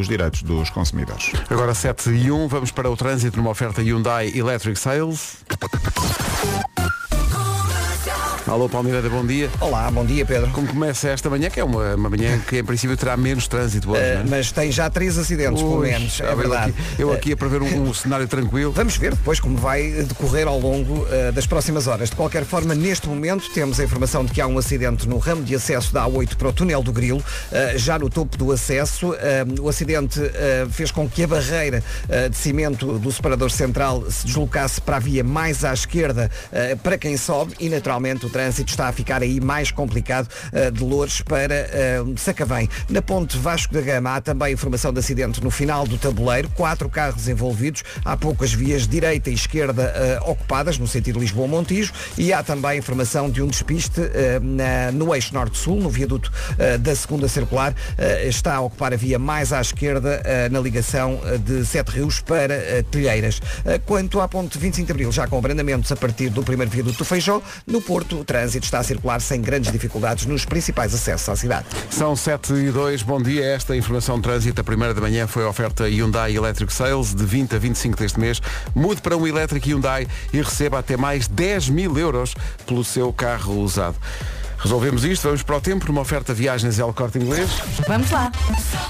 os direitos dos consumidores. Agora 7 e 1, vamos para o trânsito numa oferta Hyundai Electric Sales. Alô Palmeirada, bom dia. Olá, bom dia Pedro. Como começa esta manhã, que é uma, uma manhã que em princípio terá menos trânsito hoje, Uh, não é? mas tem já três acidentes, pelo Ui, menos, é eu verdade. aqui- Eu aqui a prever um, um cenário tranquilo. Vamos ver depois como vai decorrer ao longo uh, das próximas horas. De qualquer forma, neste momento temos a informação de que há um acidente no ramo de acesso da A8 para o túnel do Grilo, uh, já no topo do acesso. O acidente fez com que a barreira de cimento do separador central se deslocasse para a via mais à esquerda para quem sobe e naturalmente o trânsito está a ficar aí mais complicado uh, de Loures para uh, Sacavém. Na ponte Vasco da Gama há também informação de acidente no final do tabuleiro, quatro carros envolvidos, há poucas vias direita e esquerda uh, ocupadas no sentido Lisboa-Montijo e há também informação de um despiste no eixo norte-sul, no viaduto da segunda circular, está a ocupar a via mais à esquerda na ligação de Sete Rios para Telheiras. Quanto à ponte 25 de Abril, já com abrandamentos a partir do primeiro viaduto do Feijó, no Porto trânsito está a circular sem grandes dificuldades nos principais acessos à cidade. São 7 e 2, bom dia. Esta informação de trânsito, a primeira da manhã, foi a oferta Hyundai Electric Sales de 20 a 25 deste mês. Mude para um elétrico Hyundai e receba até mais 10 mil euros pelo seu carro usado. Resolvemos isto, vamos para o tempo, numa oferta viagens El Corte Inglês. Vamos lá.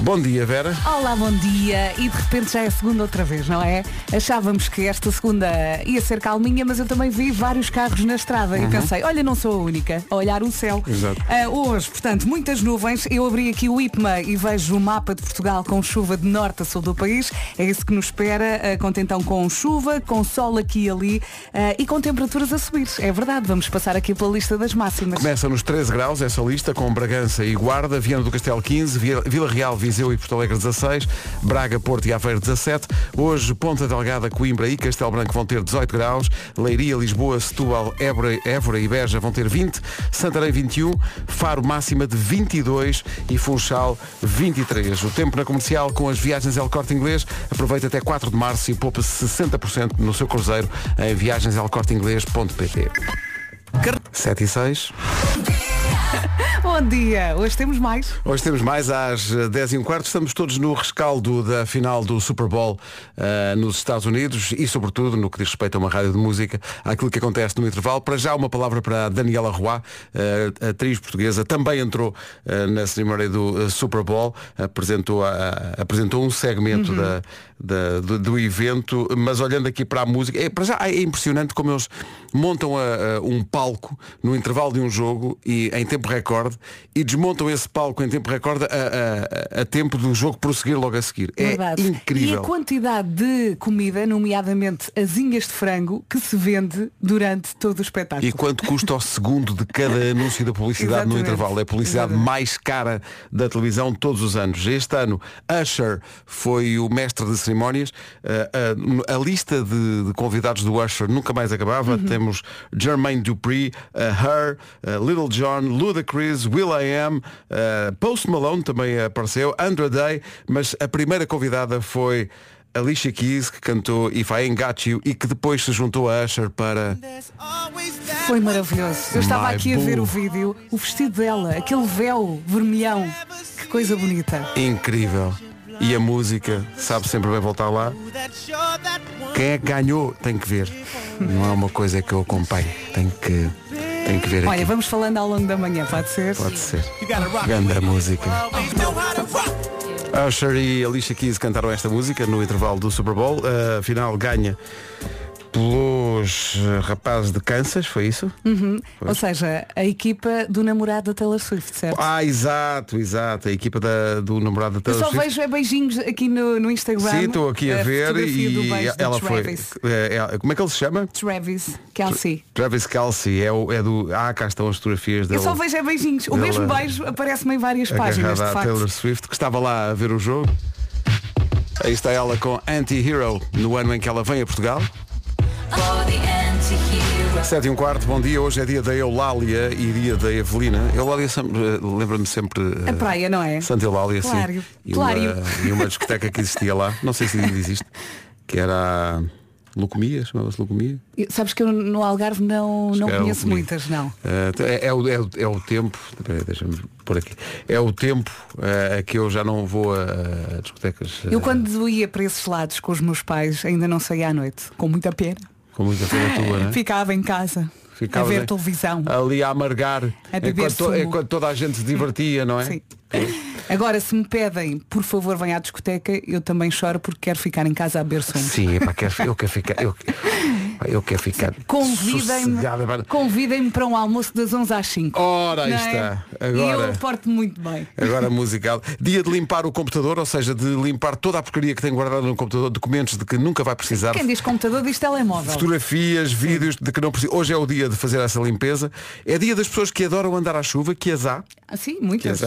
Bom dia, Vera. Olá, bom dia. E de repente já é segunda outra vez, não é? Achávamos que esta segunda ia ser calminha, mas eu também vi vários carros na estrada e pensei, olha, não sou a única a olhar o céu. Exato. Ah, hoje, portanto, muitas nuvens. Eu abri aqui o IPMA e vejo o mapa de Portugal com chuva de norte a sul do país. É isso que nos espera. Ah, conta então com chuva, com sol aqui e ali ah, e com temperaturas a subir. É verdade, vamos passar aqui pela lista das máximas. Começa nos 13 graus essa lista, com Bragança e Guarda, Viana do Castelo 15, Via- Vila Real, Viseu e Porto Alegre 16, Braga, Porto e Aveiro 17. Hoje, Ponta Delgada, Coimbra e Castelo Branco vão ter 18 graus, Leiria, Lisboa, Setúbal, Évora, Évora e Beja vão ter 20, Santarém 21, Faro máxima de 22 e Funchal 23. O tempo na comercial com as viagens El Corte Inglês aproveita até 4 de março e poupa 60% no seu cruzeiro em viagenselcorteinglês.pt. 7 e 6. Bom dia. Hoje temos mais. Hoje temos mais às eh, 10 e um quarto. Estamos todos no rescaldo da final do Super Bowl eh, nos Estados Unidos e, sobretudo, no que diz respeito a uma rádio de música, àquilo que acontece no intervalo. Para já, uma palavra para a Daniela Roy, eh, atriz portuguesa, também entrou eh, na cerimónia do eh, Super Bowl, apresentou, apresentou um segmento da, da- do, do evento, mas olhando aqui para a música, é, para já é impressionante como eles montam a- a um palco no intervalo de um jogo e em tempo recorde e desmontam esse palco em tempo recorde a, a- tempo do jogo prosseguir logo a seguir. É Verdade. E incrível. a quantidade de comida, nomeadamente asinhas de frango, que se vende durante todo o espetáculo. E quanto custa o segundo de cada anúncio da publicidade no intervalo? É a publicidade Exatamente. mais cara da televisão todos os anos. Este ano, Usher foi o mestre de cerimónias. Uh, uh, a lista de, de convidados do Usher nunca mais acabava. Uhum. Temos Jermaine Dupri, uh, Her, uh, Little John, Ludacris, Will.i.am, uh, Post Malone também apareceu, Andra Day, mas a primeira convidada foi Alicia Keys, que cantou If I Ain't Got You e que depois se juntou a Usher para... Foi maravilhoso. Eu estava My aqui a ver boo. o vídeo, o vestido dela, aquele véu vermelhão. Que coisa bonita. Incrível. E a música, sabe sempre bem voltar lá. Quem é que ganhou tem que ver. Não é uma coisa que eu acompanho. Tem que, tem que ver Olha, aqui. vamos falando ao longo da manhã, pode ser? Pode ser. Ganda música. Usher e Alicia Keys cantaram esta música no intervalo do Super Bowl. A final ganha pelos eh, rapazes de Kansas, foi isso? Ou seja, a equipa do namorado da Taylor Swift, certo? Ah, exato, exato. A equipa da- do namorado da Eu Taylor só Swift. vejo é beijinhos aqui no, no Instagram. Sim, estou aqui a, ver fotografia do e ela foi. É, é, como é que ele se chama? Travis Kelsey. Travis Kelsey, é, o, é do. Ah, cá estão as fotografias Eu dele. só vejo é beijinhos. O mesmo beijo aparece-me em várias páginas, de facto. Taylor Swift, que estava lá a ver o jogo. Aí está ela com Anti-Hero, no ano em que ela vem a Portugal. 7 e um quarto, bom dia. Hoje é dia da Eulália e dia da Evelina. Eulália sempre, eh, lembra-me sempre. eh, A praia, não é? Santa Eulália, Claro, sim. E claro. uma, e uma discoteca que existia lá, não sei se ainda existe, que era. Leucemia, chamava-se leucemia. Eu- Sabes que eu no Algarve não, não era conheço muitas, não. Ah, é, é o, é, o, é o tempo, deixa-me pôr aqui. É o tempo ah, que eu já não vou a, a discotecas. Eu quando ia para esses lados com os meus pais ainda não saía à noite, com muita pena. Com muita pena tua, né? Ficava em casa Ficavas a ver televisão. Ali a amargar A beber enquanto, to- sumo. enquanto toda a gente se divertia, não é? Sim. Agora, se me pedem, por favor, venha à discoteca, eu também choro porque quero ficar em casa a beber sumo. Sim, epá, quero, eu quero ficar. Eu, eu quero ficar. Convidem-me convidem para um almoço das 11 às 5. Ora, aí é? está. E Agora. eu porto muito bem. Agora musical. Dia de limpar o computador, ou seja, de limpar toda a porcaria que tem guardado no computador, documentos de que nunca vai precisar. Quem diz computador diz telemóvel. Fotografias, vídeos de que não precisa. Hoje é o dia de fazer essa limpeza. É dia das pessoas que adoram andar à chuva, que as há. Ah, sim, muitas.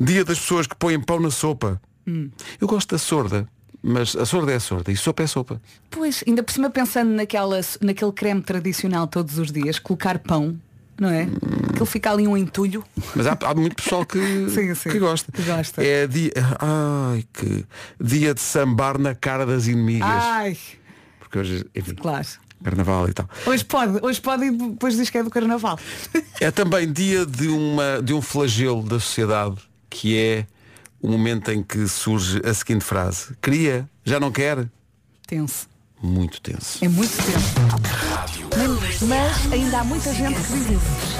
Dia das pessoas que põem pão na sopa. Hum. Eu gosto da sorda, mas a sorda é sorda e sopa é sopa. Pois, ainda por cima pensando naquela, naquele creme tradicional todos os dias, colocar pão, não é? Aquilo fica ali um entulho. Mas há, há muito pessoal que, Sim, sim, que gosta. que gosta. É dia. Ai, que dia de sambar na cara das inimigas. Ai, Porque hoje, enfim, claro. carnaval e tal. Hoje pode, hoje pode e depois diz que é do carnaval. É também dia de, uma, de um flagelo da sociedade, que é o momento em que surge a seguinte frase. Queria, já não quer? Tenso. Muito tenso. É muito tempo. Mas, mas ainda há muita gente que isso.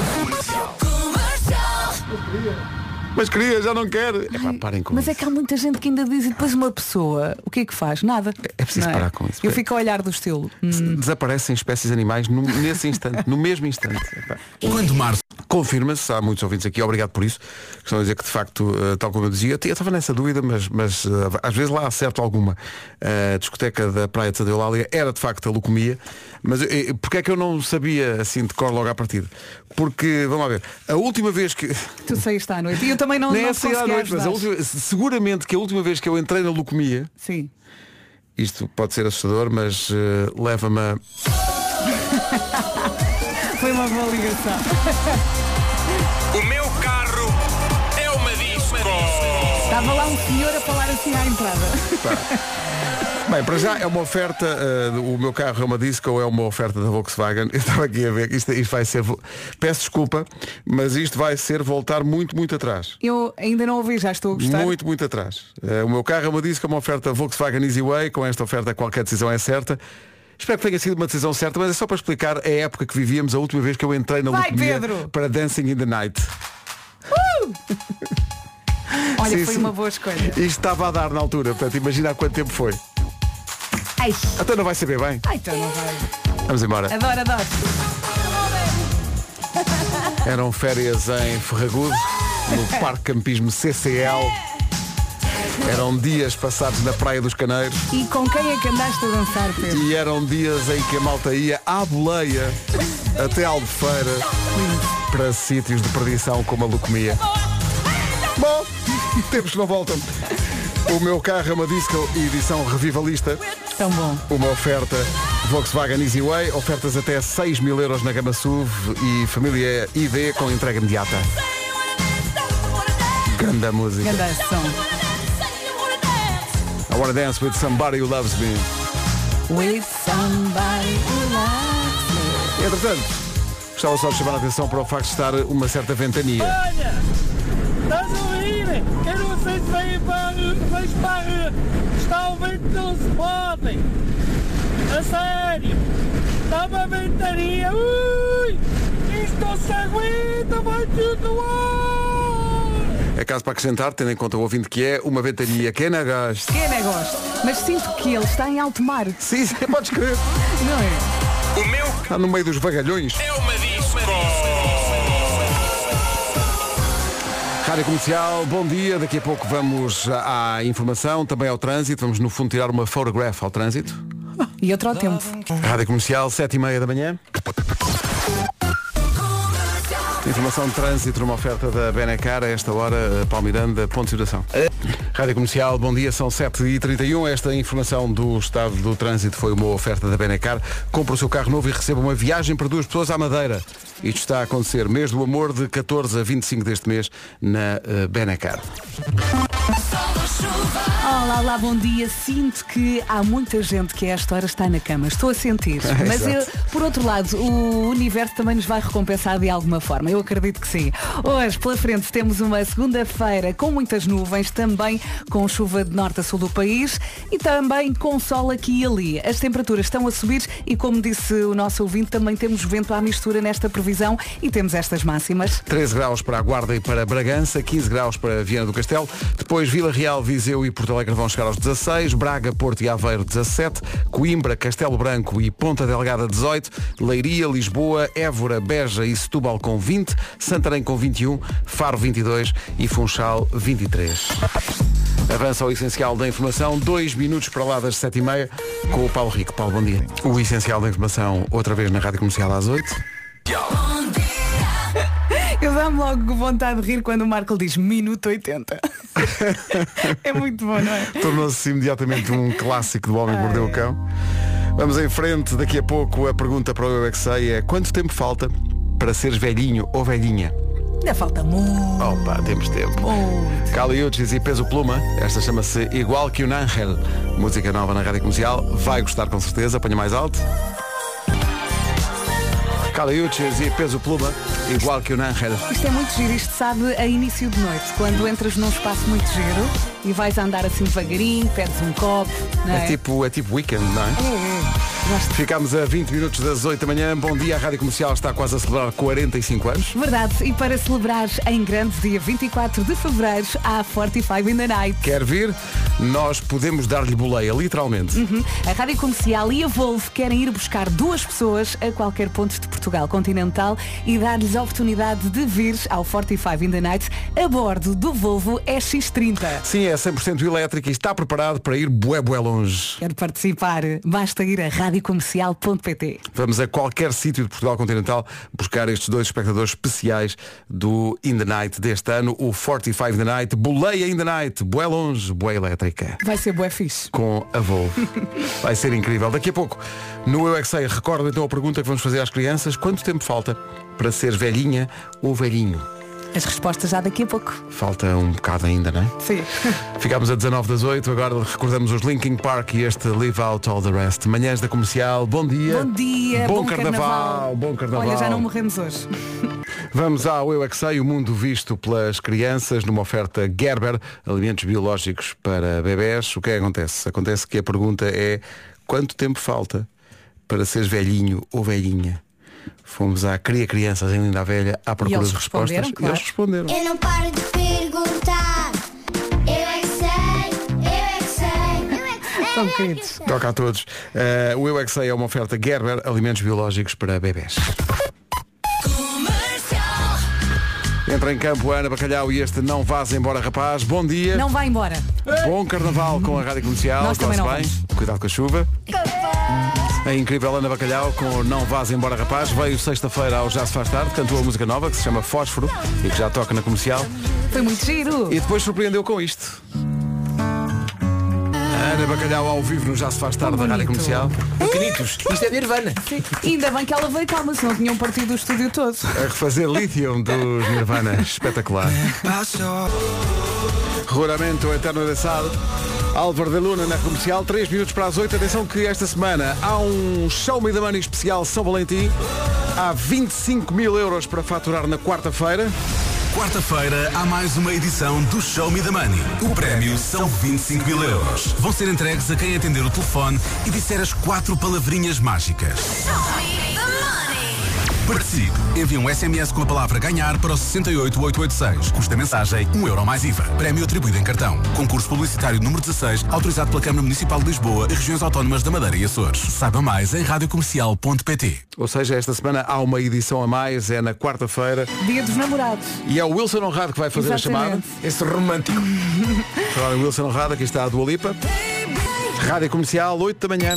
Mas queria, já não quer? Epá, parem com Mas isso. é que há muita gente que ainda diz e depois uma pessoa, o que é que faz? Nada. É preciso Não parar com isso. Eu fico a olhar do estilo. hum, Desaparecem espécies animais num- nesse instante, no mesmo instante. Quando março Confirma-se, há muitos ouvintes aqui, obrigado por isso, que estão a dizer que de facto, eh, tal como eu dizia, eu estava nessa dúvida, mas, mas eh, às vezes lá acerto alguma. A discoteca da Praia de Santa Eulália era de facto a leucemia, mas eh, porque é que eu não sabia assim de cor logo à partida? Porque, vamos lá ver, a última vez que. tu saíste à noite. E eu também não, Nem não sair à noite, mas a última- seguramente que a última vez que eu entrei na leucemia, Sim. isto pode ser assustador, mas eh, leva-me a. Foi uma boa ligação. Estava lá um senhor a falar assim à entrada. Bem, para já é uma oferta, eh, o meu carro é uma disco ou é uma oferta da Volkswagen. Eu estava aqui a ver que isto, isto vai ser. Peço desculpa, mas isto vai ser voltar muito, muito atrás. Eu ainda não ouvi, já estou a gostar. Muito, muito atrás. Eh, o meu carro é uma disco, é uma oferta Volkswagen Easy Way. Com esta oferta qualquer decisão é certa. Espero que tenha sido uma decisão certa, mas é só para explicar a época que vivíamos, a última vez que eu entrei na Vai, para Dancing in the Night. Olha, Sim, foi sim. uma boa escolha. Isto estava a dar na altura, portanto imagina há quanto tempo foi. Ai, Até não vai saber bem. ai então não vai. Vamos embora. Adoro, adoro. Eram férias em Ferragudo, no Parque Campismo CCL. Eram dias passados na Praia dos Caneiros E com quem é que andaste a dançar, Pedro? e eram dias em que a malta ia à boleia até Albufeira para sítios de perdição como a leucemia. Bom, tempos que não voltam. O meu carro é uma disco edição revivalista. Tão bom. Uma oferta Volkswagen Easy Way, ofertas até 6 mil euros na gama SUV e família ID com entrega imediata. Grande música. Grande som. I wanna dance with somebody who loves me. With somebody who loves me. Entretanto, gostava só de chamar a atenção para o facto de estar uma certa ventania. Olha! Estás a ouvir? Eu não sei se vem para, vais para a rua. Está o vento, não se podem. A sério. Está uma ventania. Ui! Isto não se aguenta, vai tudo no ar! É caso para acrescentar, tendo em conta o ouvinte que é, uma ventania que é na. Que negócio. Mas sinto que ele está em alto mar, Sim, sim, podes crer. não é? O meu Está no meio dos vagalhões. é uma. Rádio Comercial, bom dia. Daqui a pouco vamos à informação, também ao trânsito. Vamos no fundo tirar uma photograph ao trânsito. E outro ao tempo. Rádio Comercial, 7 e meia da manhã. Informação de trânsito numa oferta da Benecar, a esta hora, eh, Paulo Miranda, ponto de situação. Rádio Comercial, bom dia, são 7h31. Esta informação do estado do trânsito foi uma oferta da Benecar. Compre o seu carro novo e receba uma viagem para duas pessoas à Madeira. Isto está a acontecer mês do amor de 14 a 25 deste mês na eh, Benecar. Olá, olá, bom dia. Sinto que há muita gente que a esta hora está na cama. Estou a sentir. Mas eu, por outro lado, o universo também nos vai recompensar de alguma forma. Eu acredito que sim. Hoje, pela frente, temos uma segunda-feira com muitas nuvens, também com chuva de norte a sul do país e também com sol aqui e ali. As temperaturas estão a subir e, como disse o nosso ouvinte, também temos vento à mistura nesta previsão e temos estas máximas. 13 graus para a Guarda e para Bragança, 15 graus para Viana do Castelo, depois Vila Real, Viseu e Porto Alegre vão chegar aos 16, Braga, Porto e Aveiro 17, Coimbra, Castelo Branco e Ponta Delgada 18, Leiria, Lisboa, Évora, Beja e Setúbal com 20, Santarém com 21, Faro 22 e Funchal 23. Avança o essencial da informação, dois minutos para lá das sete e meia, com o Paulo Rico. Paulo, bom dia. O essencial da informação, outra vez na Rádio Comercial às 8. Dá-me logo vontade de rir quando o Marco diz minuto 80. é muito bom, não é? Tornou-se imediatamente um clássico do Homem que Mordeu o Cão. Vamos em frente, daqui a pouco a pergunta para o Eu é Sei é quanto tempo falta para seres velhinho ou velhinha? Ainda falta muito. Opa, temos tempo. muito. Caliuches e Peso Pluma, esta chama-se Igual que um Ángel. Música nova na Rádio Comercial, vai gostar com certeza, apanha mais alto. Caliuches e Peso Pluma, Igual que um Ángel. Isto é muito giro, isto sabe a início de noite, quando entras num espaço muito giro e vais andar assim devagarinho, pedes um copo, é? É tipo, é tipo weekend, não é? É, é. Ficámos a 20 minutos das 8 da manhã. Bom dia, a Rádio Comercial está quase a celebrar 45 anos. Verdade, e para celebrar em grande dia 24 de Fevereiro, há 45 in the Night. Quer vir? Nós podemos dar-lhe boleia, literalmente. Uhum. A Rádio Comercial e a Volvo querem ir buscar duas pessoas a qualquer ponto de Portugal continental e dar-lhes a oportunidade de vir ao 45 in the Night a bordo do Volvo EX30. Sim, é 100% elétrico e está preparado para ir bué bué longe. Quer participar? Basta ir a radiocomercial.pt. Vamos a qualquer sítio de Portugal continental buscar estes dois espectadores especiais do In the Night deste ano, o 45 in the Night, boleia In the Night, bué longe, bué elétrica. Vai ser bué fixe. Com a Volvo. Vai ser incrível. Daqui a pouco, no Eu é que Sei, recordo então a pergunta que vamos fazer às crianças. Quanto tempo falta para ser velhinha ou velhinho? As respostas já daqui a pouco. Falta um bocado ainda, não é? Sim. Ficámos a 19 das 8, agora recordamos os Linkin Park e este Live Out All the Rest. Manhãs da Comercial, bom dia. Bom dia, Bom, bom carnaval, carnaval. bom carnaval. Olha, já não morremos hoje. Vamos ao Eu é que Sei, o mundo visto pelas crianças numa oferta Gerber, alimentos biológicos para bebés. O que é que acontece? Acontece que a pergunta é quanto tempo falta para seres velhinho ou velhinha? Fomos à Cria Crianças em Linda Velha à procura de respostas responderam, e claro. eles responderam. Eu não paro de perguntar. Eu é que sei, eu é que sei, eu é que sei. Tão queridos. Toca a todos. Eh, o Eu é que Sei é uma oferta Gerber, alimentos biológicos para bebés. Entra em campo Ana Bacalhau e este Não Vás Embora Rapaz. Bom dia. Não vai embora. Bom carnaval com a Rádio Comercial. Nós também não bem. Cuidado com a chuva. A incrível Ana Bacalhau com o Não Vás Embora Rapaz veio sexta-feira ao Já Se Faz Tarde, cantou a música nova que se chama Fósforo e que já toca na comercial Foi muito giro. e depois surpreendeu com isto. Ana Bacalhau ao vivo no Já Se Faz Tarde da Rádio. Comercial. Pequenitos, isto é Nirvana. Ainda bem que ela veio calma, senão tinham partido o estúdio todo. A refazer Lithium dos Nirvana. Espetacular. Ruramento Eterno de Sal. Álvaro de Luna na comercial, 3 minutos para as 8. Atenção que esta semana há um Show Me the Money especial São Valentim. Há 25 mil euros para faturar na quarta-feira. Quarta-feira há mais uma edição do Show Me the Money. O prémio são 25 mil euros. Vão ser entregues a quem atender o telefone e disser as quatro palavrinhas mágicas. Participe. Envie um SMS com a palavra ganhar para o 68886. Custa mensagem 1 euro mais IVA. Prémio atribuído em cartão. Concurso publicitário número 16, autorizado pela Câmara Municipal de Lisboa e regiões autónomas da Madeira e Açores. Saiba mais em radiocomercial.pt. Ou seja, esta semana há uma edição a mais, é na quarta-feira. Dia dos namorados. E é o Wilson Honrado que vai fazer a chamada. Exatamente. Esse romântico. Wilson Honrado, aqui está a Dua Lipa. Rádio Comercial, 8 da manhã.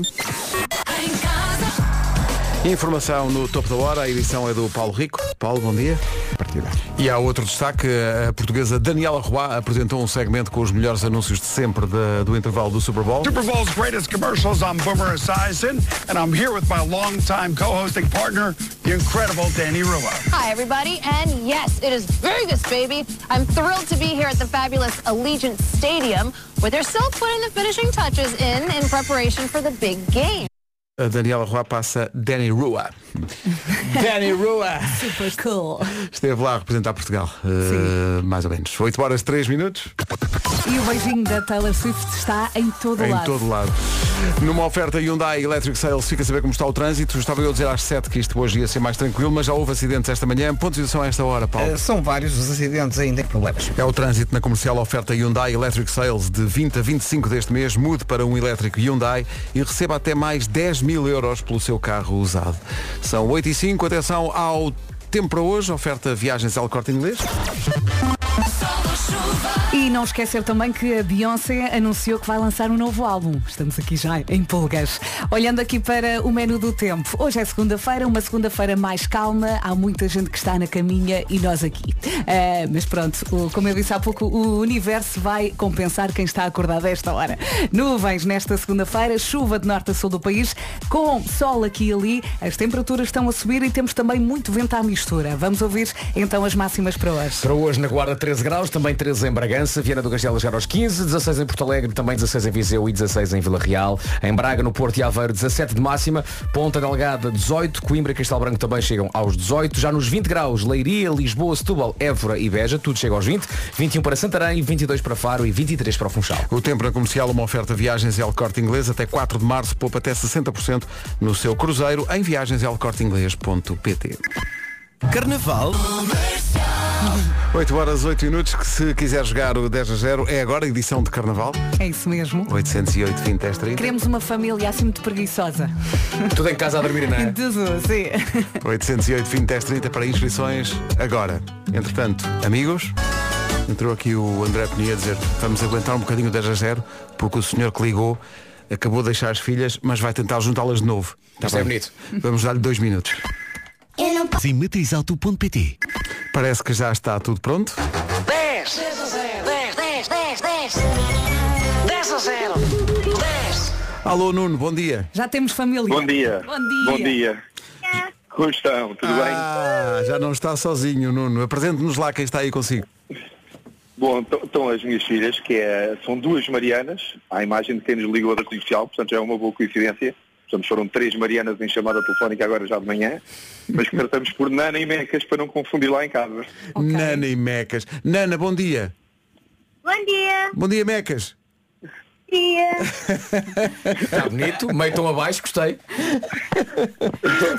Informação no topo da hora, a edição é do Paulo Rico. Paulo, bom dia. partida. E há outro destaque, a portuguesa Daniela Roy apresentou um segmento com os melhores anúncios de sempre da- do intervalo do Super Bowl. Super Bowl's greatest commercials. I'm Boomer Esiason, and I'm here with my longtime co-hosting partner, the incredible Danny Rua. Hi, everybody. And yes, it is Vegas, baby. I'm thrilled to be here at the fabulous Allegiant Stadium, where they're still putting the finishing touches in in preparation for the big game. A Daniela Roy passa Danny Rua. Danny Rua! Super cool. Esteve lá a representar Portugal. eh, mais ou menos. 8 horas 3 minutos. E o beijinho da Taylor Swift está em todo em lado. todo lado. Numa oferta Hyundai Electric Sales, fica a saber como está o trânsito. Estava eu a dizer às 7 que isto hoje ia ser mais tranquilo, mas já houve acidentes esta manhã. Pontos de situação a esta hora, Paulo. Eh, são vários os acidentes ainda em problemas. É o trânsito na comercial oferta Hyundai Electric Sales de 20 a 25 deste mês. Mude para um elétrico Hyundai e receba até mais 10 mil euros pelo seu carro usado. São 8 e 5. Atenção ao tempo para hoje. Oferta viagens ao corte inglês. E não esquecer também que a Beyoncé anunciou que vai lançar um novo álbum. Estamos aqui já em pulgas. Olhando aqui para o menu do tempo. Hoje é segunda-feira, uma segunda-feira mais calma. Há muita gente que está na caminha e nós aqui. Ah, mas pronto, como eu disse há pouco, o universo vai compensar quem está acordado a esta hora. Nuvens nesta segunda-feira, chuva de norte a sul do país, com sol aqui e ali. As temperaturas estão a subir e temos também muito vento à mistura. Vamos ouvir então as máximas para hoje. Para hoje na Guarda 13 graus, também 13 em Bragança, Viana do Castelo chegar aos 15, 16 em Porto Alegre, também 16 em Viseu e 16 em Vila Real. Em Braga, no Porto e Aveiro, 17 de máxima. Ponta Delgada, 18. Coimbra e Castelo Branco também chegam aos 18. Já nos 20 graus, Leiria, Lisboa, Setúbal, Évora e Beja, tudo chega aos 20. 21 para Santarém, 22 para Faro e 23 para Funchal. O tempo na comercial, uma oferta viagens El Corte Inglês até 4 de março, poupa até 60% no seu cruzeiro em viagenselcorteinglês.pt. Carnaval. 8 horas 8 minutos, que se quiser jogar o 10 a 0, é agora edição de Carnaval. É isso mesmo. 808 20 10 30. Queremos uma família assim muito preguiçosa. Tudo em casa a dormir, não é? Tudo, sim. 808 20 10 30 para inscrições agora. Entretanto, amigos, entrou aqui o André Penia a dizer vamos aguentar um bocadinho o 10 a 0 porque o senhor que ligou acabou de deixar as filhas, mas vai tentar juntá-las de novo. Tá Isto é bem? bonito. Vamos dar-lhe dois minutos. Eu não Sim, matrizauto.pt Parece que já está tudo pronto. 10 10 10 10 10 10 a 0 10 Alô Nuno, bom dia. Já temos família. Bom dia. Bom dia. Bom dia. Como estão? Tudo Ah, já não está sozinho, Nuno. Apresente-nos lá quem está aí consigo. bem? Bom, estão as minhas filhas, que é, são duas Marianas, à imagem de quem nos ligou da artificial, portanto já é uma boa coincidência. Portanto, foram três Marianas em chamada telefónica agora já de manhã, mas que tratamos por Nana e Mecas para não confundir lá em casa. Nana e Mecas. Nana, bom dia. Bom dia. Bom dia, Mecas. Dia. Está bonito, meio tão abaixo, gostei.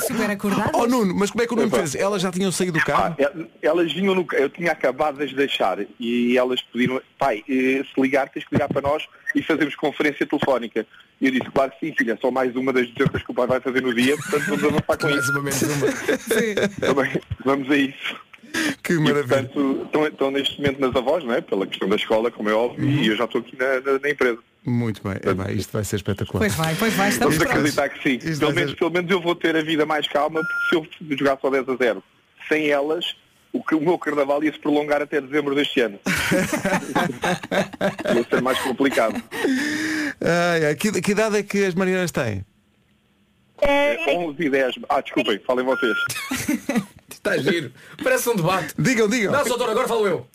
Super acordado. Oh Nuno, mas como é que o Nuno fez? Elas já tinham saído do Ah, carro? el- elas vinham no ca- eu tinha acabado de as deixar e elas pediram, pai, eh, se ligar tens que ligar para nós e fazemos conferência telefónica. E eu disse, claro que sim, filha, só mais uma das 200 que o pai vai fazer no dia, portanto vamos avançar com Mais isso. uma menos uma. Também, vamos a isso. Que E, maravilha. portanto, estão, estão neste momento nas avós, não é? Pela questão da escola, como é óbvio, Uhum. e eu já estou aqui na, na- na empresa. Muito bem. É, bem, isto vai ser espetacular. Pois vai, pois vai, estamos Vamos acreditar que sim. Isto Pelo menos, ser- pelo menos eu vou ter a vida mais calma, porque se eu jogar só 10 a 0 sem elas, o, que- o meu carnaval ia se prolongar até dezembro deste ano. ia ser mais complicado. Ai, ai, que, que idade é que as Marianas têm? É 11 e 10. Ah, desculpem, falem vocês. Está giro. Parece um debate. Digam, digam. Não, doutor, agora falo eu.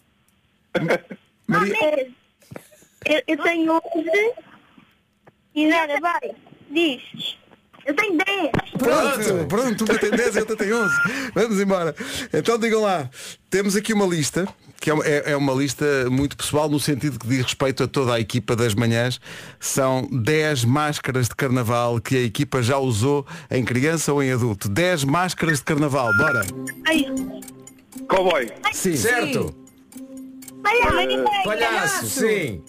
Maria... Eu, eu tenho 11 e nada, vai. Diz. Eu tenho 10. Pronto, pronto, uma tem 10 e outra tem 11. Vamos embora. Então digam lá, temos aqui uma lista, que é uma, é- é uma lista muito pessoal no sentido que diz respeito a toda a equipa das manhãs. São 10 máscaras de carnaval que a equipa já usou em criança ou em adulto. 10 máscaras de carnaval, bora. Ai, Cowboy, Sim. Certo. olha, Homem-Aranha. Palhaço, sim.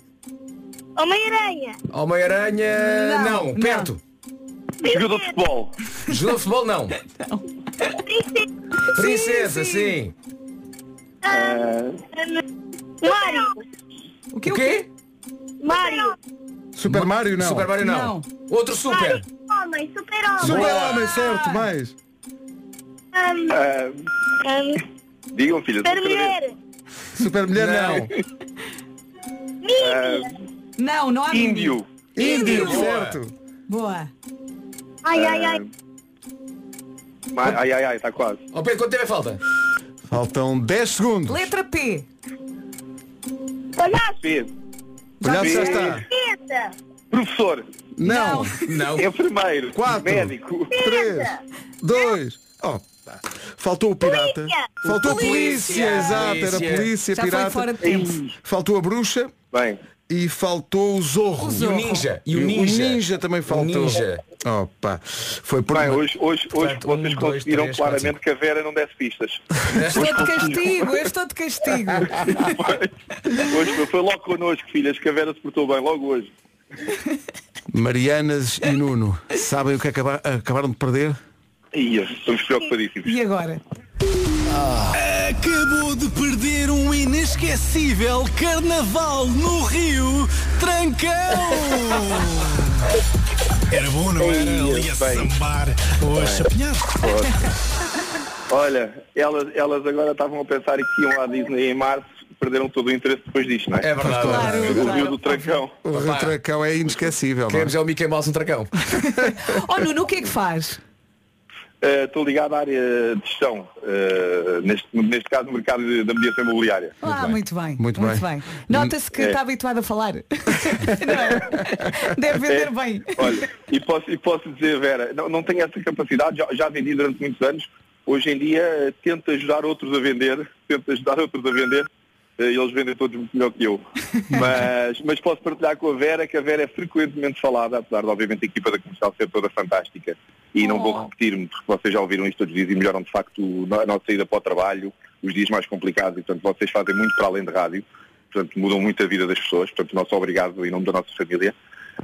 Homem-Aranha. Homem-Aranha, Não, não, não. jogador de futebol. Jogador de futebol, não. Princesa. Princesa, sim. Ah, Mário. O que? O quê? Mário. Super Mario não. Super Mario, não. Não. Outro super. Homem, super-homem. Super Homem, certo, mais. Um, ah, um, Digam, filhas. Super mulher. Super mulher não. Ah, Não, não há índio. Índio, Índio. certo. Boa. Ai, ai, ai. Ai, ai, ai, ai, está quase. Ó Pedro, quanto tempo é falta? Faltam 10 segundos. Letra P. Palhaço. Pedro. Palhaço já está. Pizza. Professor. Não. Não. Enfermeiro. Quatro. Médico. 3, 2. Opa. Faltou o pirata. Polícia. Faltou a polícia, Polícia. exato, era Polícia. polícia, Já foi pirata. fora de tempo. Faltou a bruxa Bem, e faltou o zorro. E o ninja. E o ninja. O ninja também faltou. ninja. Opa. Foi por bem hoje, hoje, hoje Portanto, um, vocês dois, conseguiram três, quatro, claramente que a Vera não desse pistas. Estou de castigo, eu estou de castigo. Hoje foi, foi logo connosco, filhas, que a Vera se portou bem, logo hoje. Marianas e Nuno. Sabem o que acaba- acabaram de perder? Ia, estamos preocupadíssimos. E agora? Acabou de perder um inesquecível carnaval no Rio Trancão. Era bom, não era? Ali a Bem. sambar ou a chapinhar. Olha, elas, elas agora estavam a pensar que iam à Disney em março, perderam todo o interesse depois disto, não é? É verdade. Claro, O Rio do Tracão. O Rio Trancão é inesquecível. é? Queremos é o Mickey Mouse no tracão. Oh Nuno, o que é que faz? Eh, Estou ligado à área de gestão, eh, neste, neste caso no mercado de- da mediação imobiliária. Ah, muito bem. Muito bem. Nota-se que É. está habituado a falar. Não é? Deve vender É, bem. Olha, e posso, e posso dizer, Vera, não, não tenho essa capacidade, já, já vendi durante muitos anos. Hoje em dia eh, tento ajudar outros a vender, tento ajudar outros a vender. Eh, eles vendem todos muito melhor que eu. Mas, mas posso partilhar com a Vera que a Vera é frequentemente falada, apesar de obviamente a equipa da comercial ser toda fantástica. E não vou repetir-me, porque vocês já ouviram isto todos os dias e melhoram de facto a nossa saída para o trabalho, os dias mais complicados, e portanto vocês fazem muito para além de rádio, portanto mudam muito a vida das pessoas, portanto nosso obrigado em nome da nossa família.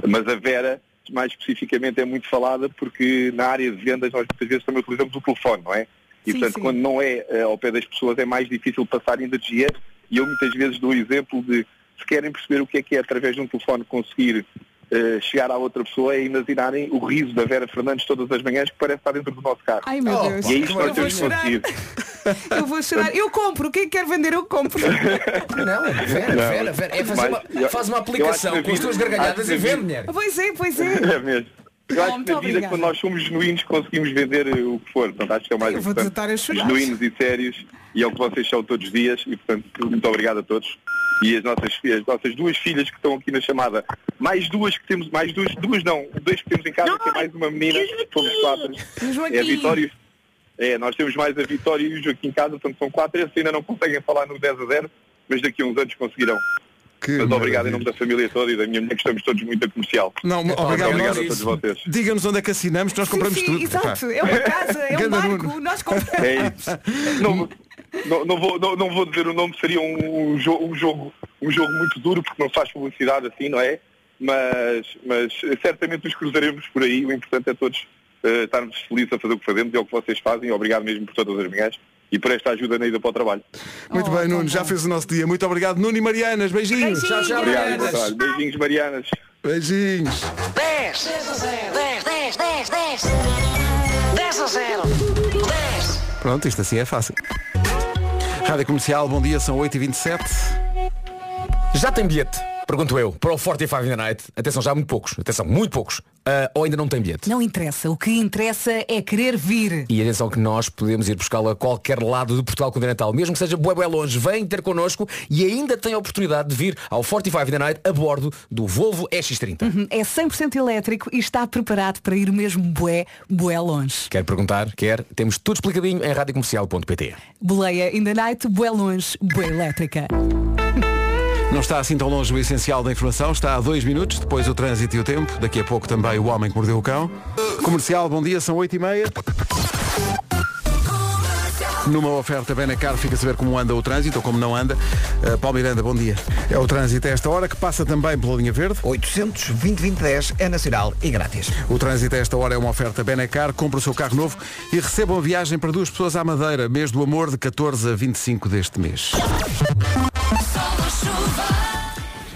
Mas a Vera, mais especificamente, é muito falada porque na área de vendas nós muitas vezes também utilizamos o telefone, não é? E Sim, portanto sim. quando não é eh, ao pé das pessoas é mais difícil passar energia e eu muitas vezes dou o exemplo de se querem perceber o que é que é através de um telefone conseguir eh, chegar à outra pessoa é imaginarem o riso da Vera Fernandes todas as manhãs que parece estar dentro do nosso carro. Ai meu Deus. e é isto que eu nós vou temos chorar. conseguido. Eu vou chorar. Eu compro. Quem quer vender, eu compro. Não, Vera, Não. Vera, Vera. É fazer Mas uma, eu- faz uma aplicação com as tuas vida- gargalhadas e vende, mulher. Pois é, pois é. É mesmo. Eu acho que na vida, obrigada. quando nós somos genuínos, conseguimos vender eh, o que for. Portanto, acho que é o mais Eu vou importante. desatar a chorar. Genuínos e sérios, e é o que vocês são todos os dias, e portanto, muito obrigado a todos. E as nossas, as nossas duas filhas que estão aqui na chamada, mais duas que temos, mais duas, duas não, dois que temos em casa, que é mais uma menina, somos quatro. É a Vitória. É, nós temos mais a Vitória e o Joaquim em casa, portanto são quatro, esses ainda não conseguem falar no 10 a 0, mas daqui a uns anos conseguirão. Que Mas obrigado em maravilha. nome da família toda e da minha mulher, que estamos todos muito a comercial. Não, Muito obrigado, obrigado nós. a todos vocês. Diga-nos onde é que assinamos, que nós compramos sim, tudo. exato. Epá. É uma casa, é um barco. Nós compramos. É isso. Não, não, não vou, não, não vou dizer o nome, seria um, jo- um jogo, um jogo muito duro, porque não faz publicidade assim, não é? Mas, mas certamente os cruzaremos por aí. O importante é todos eh, estarmos felizes a fazer o que fazemos e é o que vocês fazem. Obrigado mesmo por todas as manhãs e por esta ajuda na ida para o trabalho. Muito Oh, bem, Nuno, já fez o nosso dia. Muito obrigado, Nuno e Marianas. Beijinhos. Beijinhos. Tchau, tchau. Obrigado, Marianas. Beijinhos, Marianas. Beijinhos. 10 10 10 10 10 10 a 0 10 Pronto, isto assim é fácil. Rádio Comercial, bom dia, são 8h27. Já tem bilhete? Pergunto eu, para o 45 in the Night. Atenção, já há muito poucos. Atenção, muito poucos. Ah, ou ainda não tem bilhete? Não interessa. O que interessa é querer vir. E atenção que nós podemos ir buscá-lo a qualquer lado de Portugal continental, mesmo que seja bué, bué longe, vem ter connosco e ainda tem a oportunidade de vir ao 45 in the Night a bordo do Volvo EX30. É 100% elétrico e está preparado para ir mesmo bué, bué longe. Quer perguntar? Quer? Temos tudo explicadinho em radiocomercial.pt. Boleia in the night, bué longe, bué elétrica. Não está assim tão longe o essencial da informação, está a dois minutos, depois o trânsito e o tempo, daqui a pouco também o homem que mordeu o cão. Comercial, bom dia, são 8h30. Numa oferta Benacar, fica a saber como anda o trânsito ou como não anda. Uh, Paulo Miranda, bom dia. É o trânsito a esta hora que passa também pela linha verde. 800 2010 é nacional e grátis. O trânsito a esta hora é uma oferta Benacar, compra o seu carro novo e receba uma viagem para duas pessoas à Madeira, mês do amor de 14 a 25 deste mês.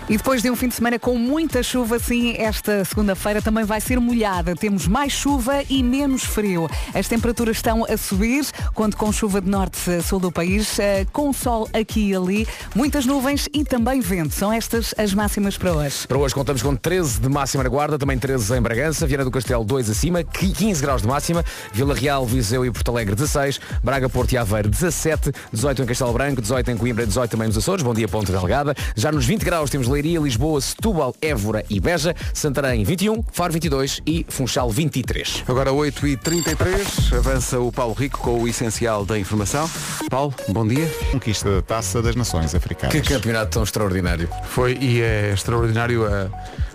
E depois de um fim de semana com muita chuva, sim, esta segunda-feira também vai ser molhada. Temos mais chuva e menos frio. As temperaturas estão a subir, conto com chuva de norte a sul do país, eh, com sol aqui e ali, muitas nuvens e também vento. São estas as máximas para hoje. Para hoje contamos com 13 de máxima na Guarda, também 13 em Bragança, Viana do Castelo 2 acima, 15 graus de máxima, Vila Real, Viseu e Porto Alegre 16, Braga, Porto e Aveiro 17, 18 em Castelo Branco, 18 em Coimbra, 18 também nos Açores, bom dia Ponte Delgada. Já nos 20 graus temos Leiria, Lisboa, Setúbal, Évora e Beja, Santarém 21, Faro 22 e Funchal 23. Agora 8h33, avança o Paulo Rico com o essencial da informação. Paulo, bom dia. Conquista da Taça das Nações Africanas. Que campeonato tão extraordinário. Foi e é extraordinário eh,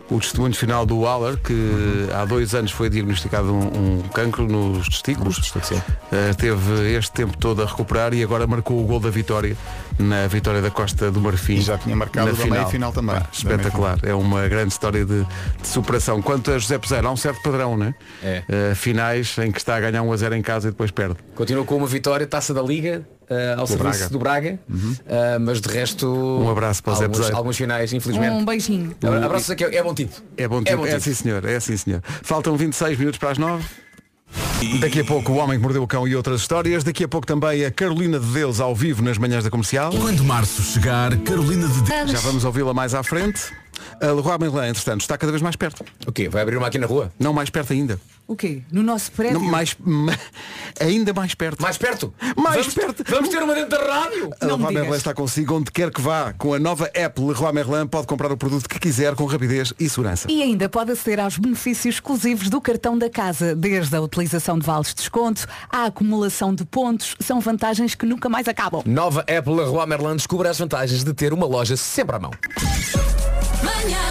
o testemunho final do Waller, que há dois anos foi diagnosticado um, um cancro nos testículos. Eh, teve este tempo todo a recuperar e agora marcou o gol da vitória na vitória da Costa do Marfim. E já tinha marcado na da meia-final também. Pá, Da espetacular. É uma grande história de, de superação. Quanto a José Peseiro, há um certo padrão, né? É. Eh, finais em que está a ganhar 1 a 0 em casa e depois perde. Continua com uma vitória, taça da Liga, ao Do serviço Braga. do Braga, eh, mas de resto. Um abraço para o Zé alguns, alguns finais, infelizmente. Um beijinho. Abraços aqui, é bom tipo. É bom tempo. É, sim senhor, é sim senhor. Faltam 26 minutos para as 9. Daqui a pouco o Homem que Mordeu o Cão e outras histórias. Daqui a pouco também a Carolina de Deus ao vivo nas manhãs da comercial. Quando março chegar, Carolina de Deus. Já vamos ouvi-la mais à frente. A Leroy Merlin, entretanto, está cada vez mais perto. O quê? Vai abrir uma aqui na rua? Não, mais perto ainda. O quê? No nosso prédio? Não, mais, ma- ainda mais perto. Mais perto? Mais vamos, perto. Vamos ter uma dentro da rádio? A Não me Leroy Merlin está consigo onde quer que vá. Com a nova app Leroy Merlin pode comprar o produto que quiser com rapidez e segurança. E ainda pode aceder aos benefícios exclusivos do cartão da casa, desde a utilização de vales de desconto à acumulação de pontos, são vantagens que nunca mais acabam. Nova Apple Leroy Merlin descobre as vantagens de ter uma loja sempre à mão.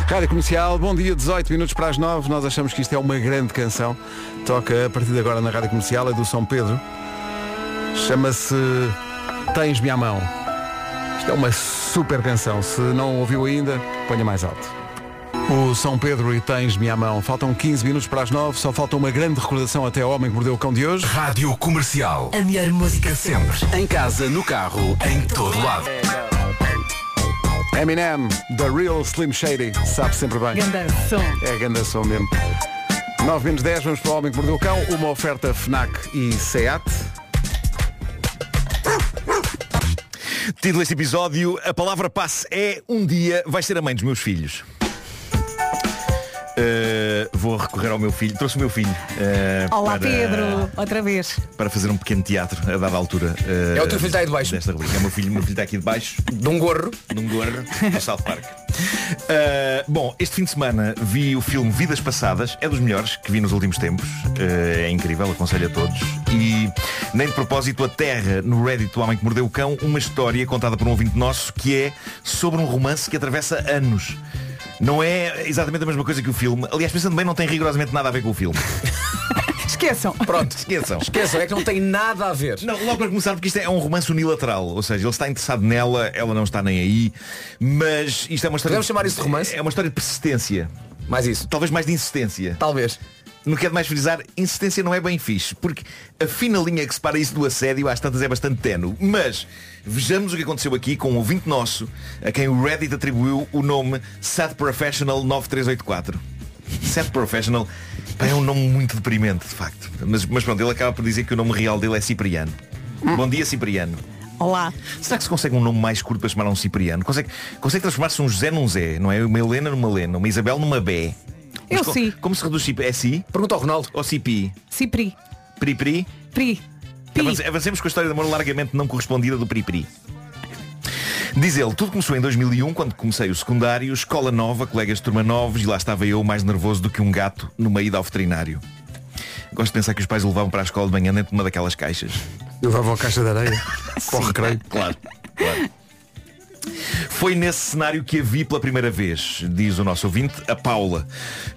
Rádio Comercial, bom dia, 18 minutos para as 9. Nós achamos que isto é uma grande canção. Toca a partir de agora na Rádio Comercial, é do São Pedro. Chama-se Tens-me à mão. Isto é uma super canção. Se não ouviu ainda, ponha mais alto. O São Pedro e Tens-me à mão. Faltam 15 minutos para as 9. Só falta uma grande recordação até ao Homem que Mordeu o Cão de hoje. Rádio Comercial. A melhor música sempre. Em casa, no carro, em todo lado. Eminem, The Real Slim Shady. Sabe sempre bem. Ganda som. É grande som mesmo. 9 menos 10, vamos para o Homem que Mordeu o Cão. Uma oferta FNAC e SEAT. Título deste episódio, a palavra passe é um dia vai ser a mãe dos meus filhos. Uh, vou recorrer ao meu filho, trouxe o meu filho uh, Olá para, Pedro, outra vez. para fazer um pequeno teatro a dada altura. uh, É o teu filho está aí de baixo. Desta rubrica. É o meu filho, meu filho está aqui de baixo. De um gorro. De um gorro do South Park. Uh, bom, este fim de semana vi o filme Vidas Passadas, é dos melhores que vi nos últimos tempos. Uh, é incrível, aconselho a todos. E nem de propósito aterra no Reddit do Homem que Mordeu o Cão uma história contada por um ouvinte nosso que é sobre um romance que atravessa anos. Não é exatamente a mesma coisa que o filme. Aliás, pensando bem, não tem rigorosamente nada a ver com o filme. Esqueçam. Pronto, esqueçam. Esqueçam, é que não tem nada a ver. Não, logo para começar, porque isto é um romance unilateral. Ou seja, ele está interessado nela, ela não está nem aí. Mas isto é uma história. Podemos chamar isso de romance? É uma história de persistência. Mais isso. Talvez mais de insistência. Talvez. No que é de mais frisar, insistência não é bem fixe, porque a fina linha que separa isso do assédio às tantas é bastante tenue. Mas vejamos o que aconteceu aqui com um ouvinte nosso, a quem o Reddit atribuiu o nome Sad Professional 9384. Sad Professional é um nome muito deprimente, de facto. Mas, mas pronto, ele acaba por dizer que o nome real dele é Cipriano. Bom dia, Cipriano. Olá. Será que se consegue um nome mais curto para chamar um Cipriano? Consegue, consegue transformar-se um José num Zé, não é? Uma Helena numa Lena, uma Isabel numa Bé. Eu co- sim. Como se reduz Cip? É Si? Pergunta ao Ronaldo. Ou Cipi? Cipri. Pri Pri? Pri. Avance- Avancemos com a história de amor largamente não correspondida do Pri. Diz ele, tudo começou em 2001, quando comecei o secundário, escola nova, colegas de turma novos, e lá estava eu mais nervoso do que um gato no meio ao veterinário. Gosto de pensar que os pais o levavam para a escola de manhã dentro de uma daquelas caixas. Levavam a caixa de areia. o recreio. Claro, claro. Foi nesse cenário que a vi pela primeira vez, diz o nosso ouvinte, a Paula.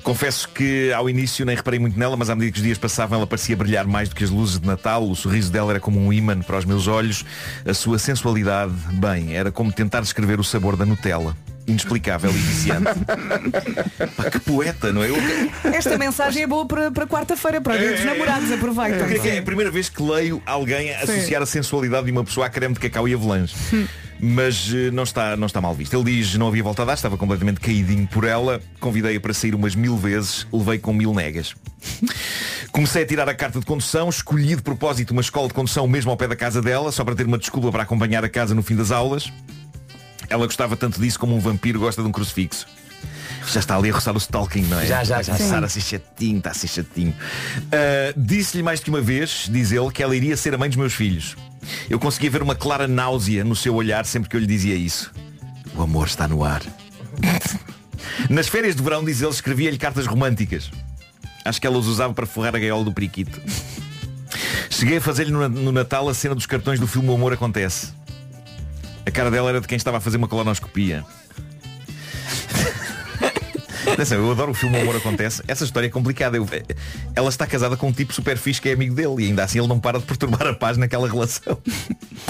Confesso que ao início nem reparei muito nela, mas à medida que os dias passavam ela parecia brilhar mais do que as luzes de Natal. O sorriso dela era como um ímã para os meus olhos. A sua sensualidade, bem, era como tentar descrever o sabor da Nutella. Inexplicável e viciante. Pá, que poeta, não é? Eu- Esta mensagem é boa para, para quarta-feira, para ver os namorados, aproveitam. Eu creio que é a primeira vez que leio alguém associar a sensualidade de uma pessoa a creme de cacau e avalanche. Mas eh, não está, não está mal visto. Ele diz, não havia volta a dar, estava completamente caidinho por ela, convidei-a para sair umas mil vezes, levei com mil negas. Comecei a tirar a carta de condução, escolhi de propósito uma escola de condução mesmo ao pé da casa dela, só para ter uma desculpa para acompanhar a casa no fim das aulas. Ela gostava tanto disso como um vampiro gosta de um crucifixo. Já está ali a roçar o stalking, não é? Já, já, Está a já. Sim. assim chatinho, está assim chatinho. Ah, Disse-lhe mais que uma vez, diz ele, que ela iria ser a mãe dos meus filhos. Eu conseguia ver uma clara náusea no seu olhar sempre que eu lhe dizia isso. O amor está no ar. Nas férias de verão, diz ele, escrevia-lhe cartas românticas. Acho que ela os usava para forrar a gaiola do periquito. Cheguei a fazer-lhe no, Natal a cena dos cartões do filme O Amor Acontece. A cara dela era de quem estava a fazer uma colonoscopia. Atenção, eu adoro o filme O Amor Acontece. Essa história é complicada. Eu- ela está casada com um tipo super fixe que é amigo dele e ainda assim ele não para de perturbar a paz naquela relação.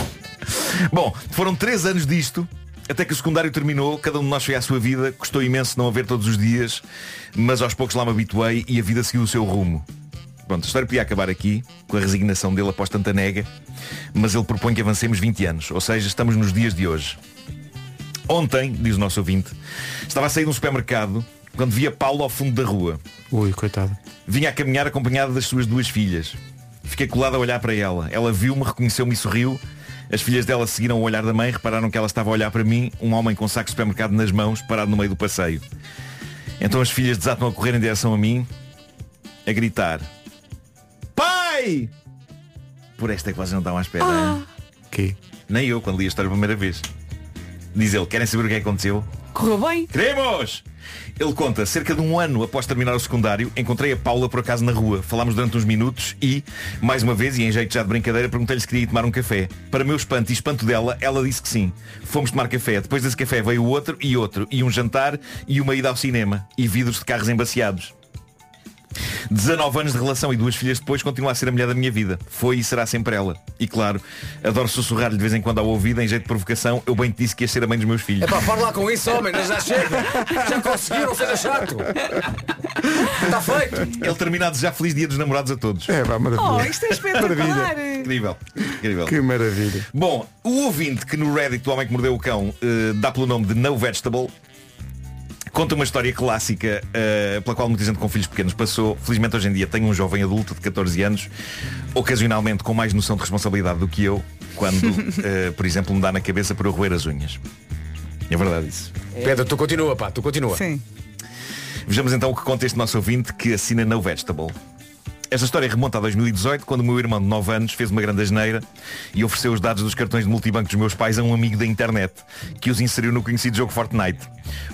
Bom, foram três anos disto até que o secundário terminou, cada um de nós foi à sua vida, custou imenso não a ver todos os dias, mas aos poucos lá me habituei e a vida seguiu o seu rumo. Pronto, a história podia acabar aqui, com a resignação dele após tanta nega, mas ele propõe que avancemos 20 anos, ou seja, estamos nos dias de hoje. Ontem, diz o nosso ouvinte, estava a sair de um supermercado quando via Paulo ao fundo da rua. Ui, coitado. Vinha a caminhar acompanhada das suas duas filhas. Fiquei colado a olhar para ela. Ela viu-me, reconheceu-me e sorriu. As filhas dela seguiram o olhar da mãe, repararam que ela estava a olhar para mim, um homem com saco de supermercado nas mãos, parado no meio do passeio. Então as filhas desatam a correr em direção a mim, a gritar. Pai! Por esta é que vocês não estavam à espera. hein? Que? Nem eu, quando li a história a primeira vez. Diz ele, querem saber o que é que aconteceu? Correu bem? Queremos! Ele conta, cerca de um ano após terminar o secundário, encontrei a Paula por acaso na rua. Falámos durante uns minutos e, mais uma vez, e em jeito já de brincadeira, perguntei-lhe se queria ir tomar um café. Para meu espanto e espanto dela, ela disse que sim. Fomos tomar café. Depois desse café veio outro e outro. E um jantar e uma ida ao cinema. E vidros de carros embaciados. 19 anos de relação e duas filhas depois continua a ser a mulher da minha vida. Foi e será sempre ela. E claro, adoro sussurrar-lhe de vez em quando ao ouvido, em jeito de provocação, eu bem te disse que ia ser a mãe dos meus filhos. É para lá com isso, homem, já chega. Já conseguiram, seja chato. Está feito. Ele termina a desejar feliz dia dos namorados a todos. É, pá, maravilha. Oh, isto é espetacular. Incrível. Incrível. Que maravilha. Bom, o ouvinte que no Reddit do Homem que Mordeu o Cão eh, dá pelo nome de No Vegetable conta uma história clássica eh, pela qual muita gente com filhos pequenos passou. Felizmente hoje em dia tenho um jovem adulto de 14 anos, ocasionalmente com mais noção de responsabilidade do que eu, quando, eh, por exemplo, me dá na cabeça para eu roer as unhas. É verdade isso. Pedro, tu continua, pá, tu continua. Sim. Vejamos então o que conta este nosso ouvinte que assina No Vegetable. Esta história remonta a 2018, quando o meu irmão de 9 anos fez uma grande asneira e ofereceu os dados dos cartões de multibanco dos meus pais a um amigo da internet, que os inseriu no conhecido jogo Fortnite.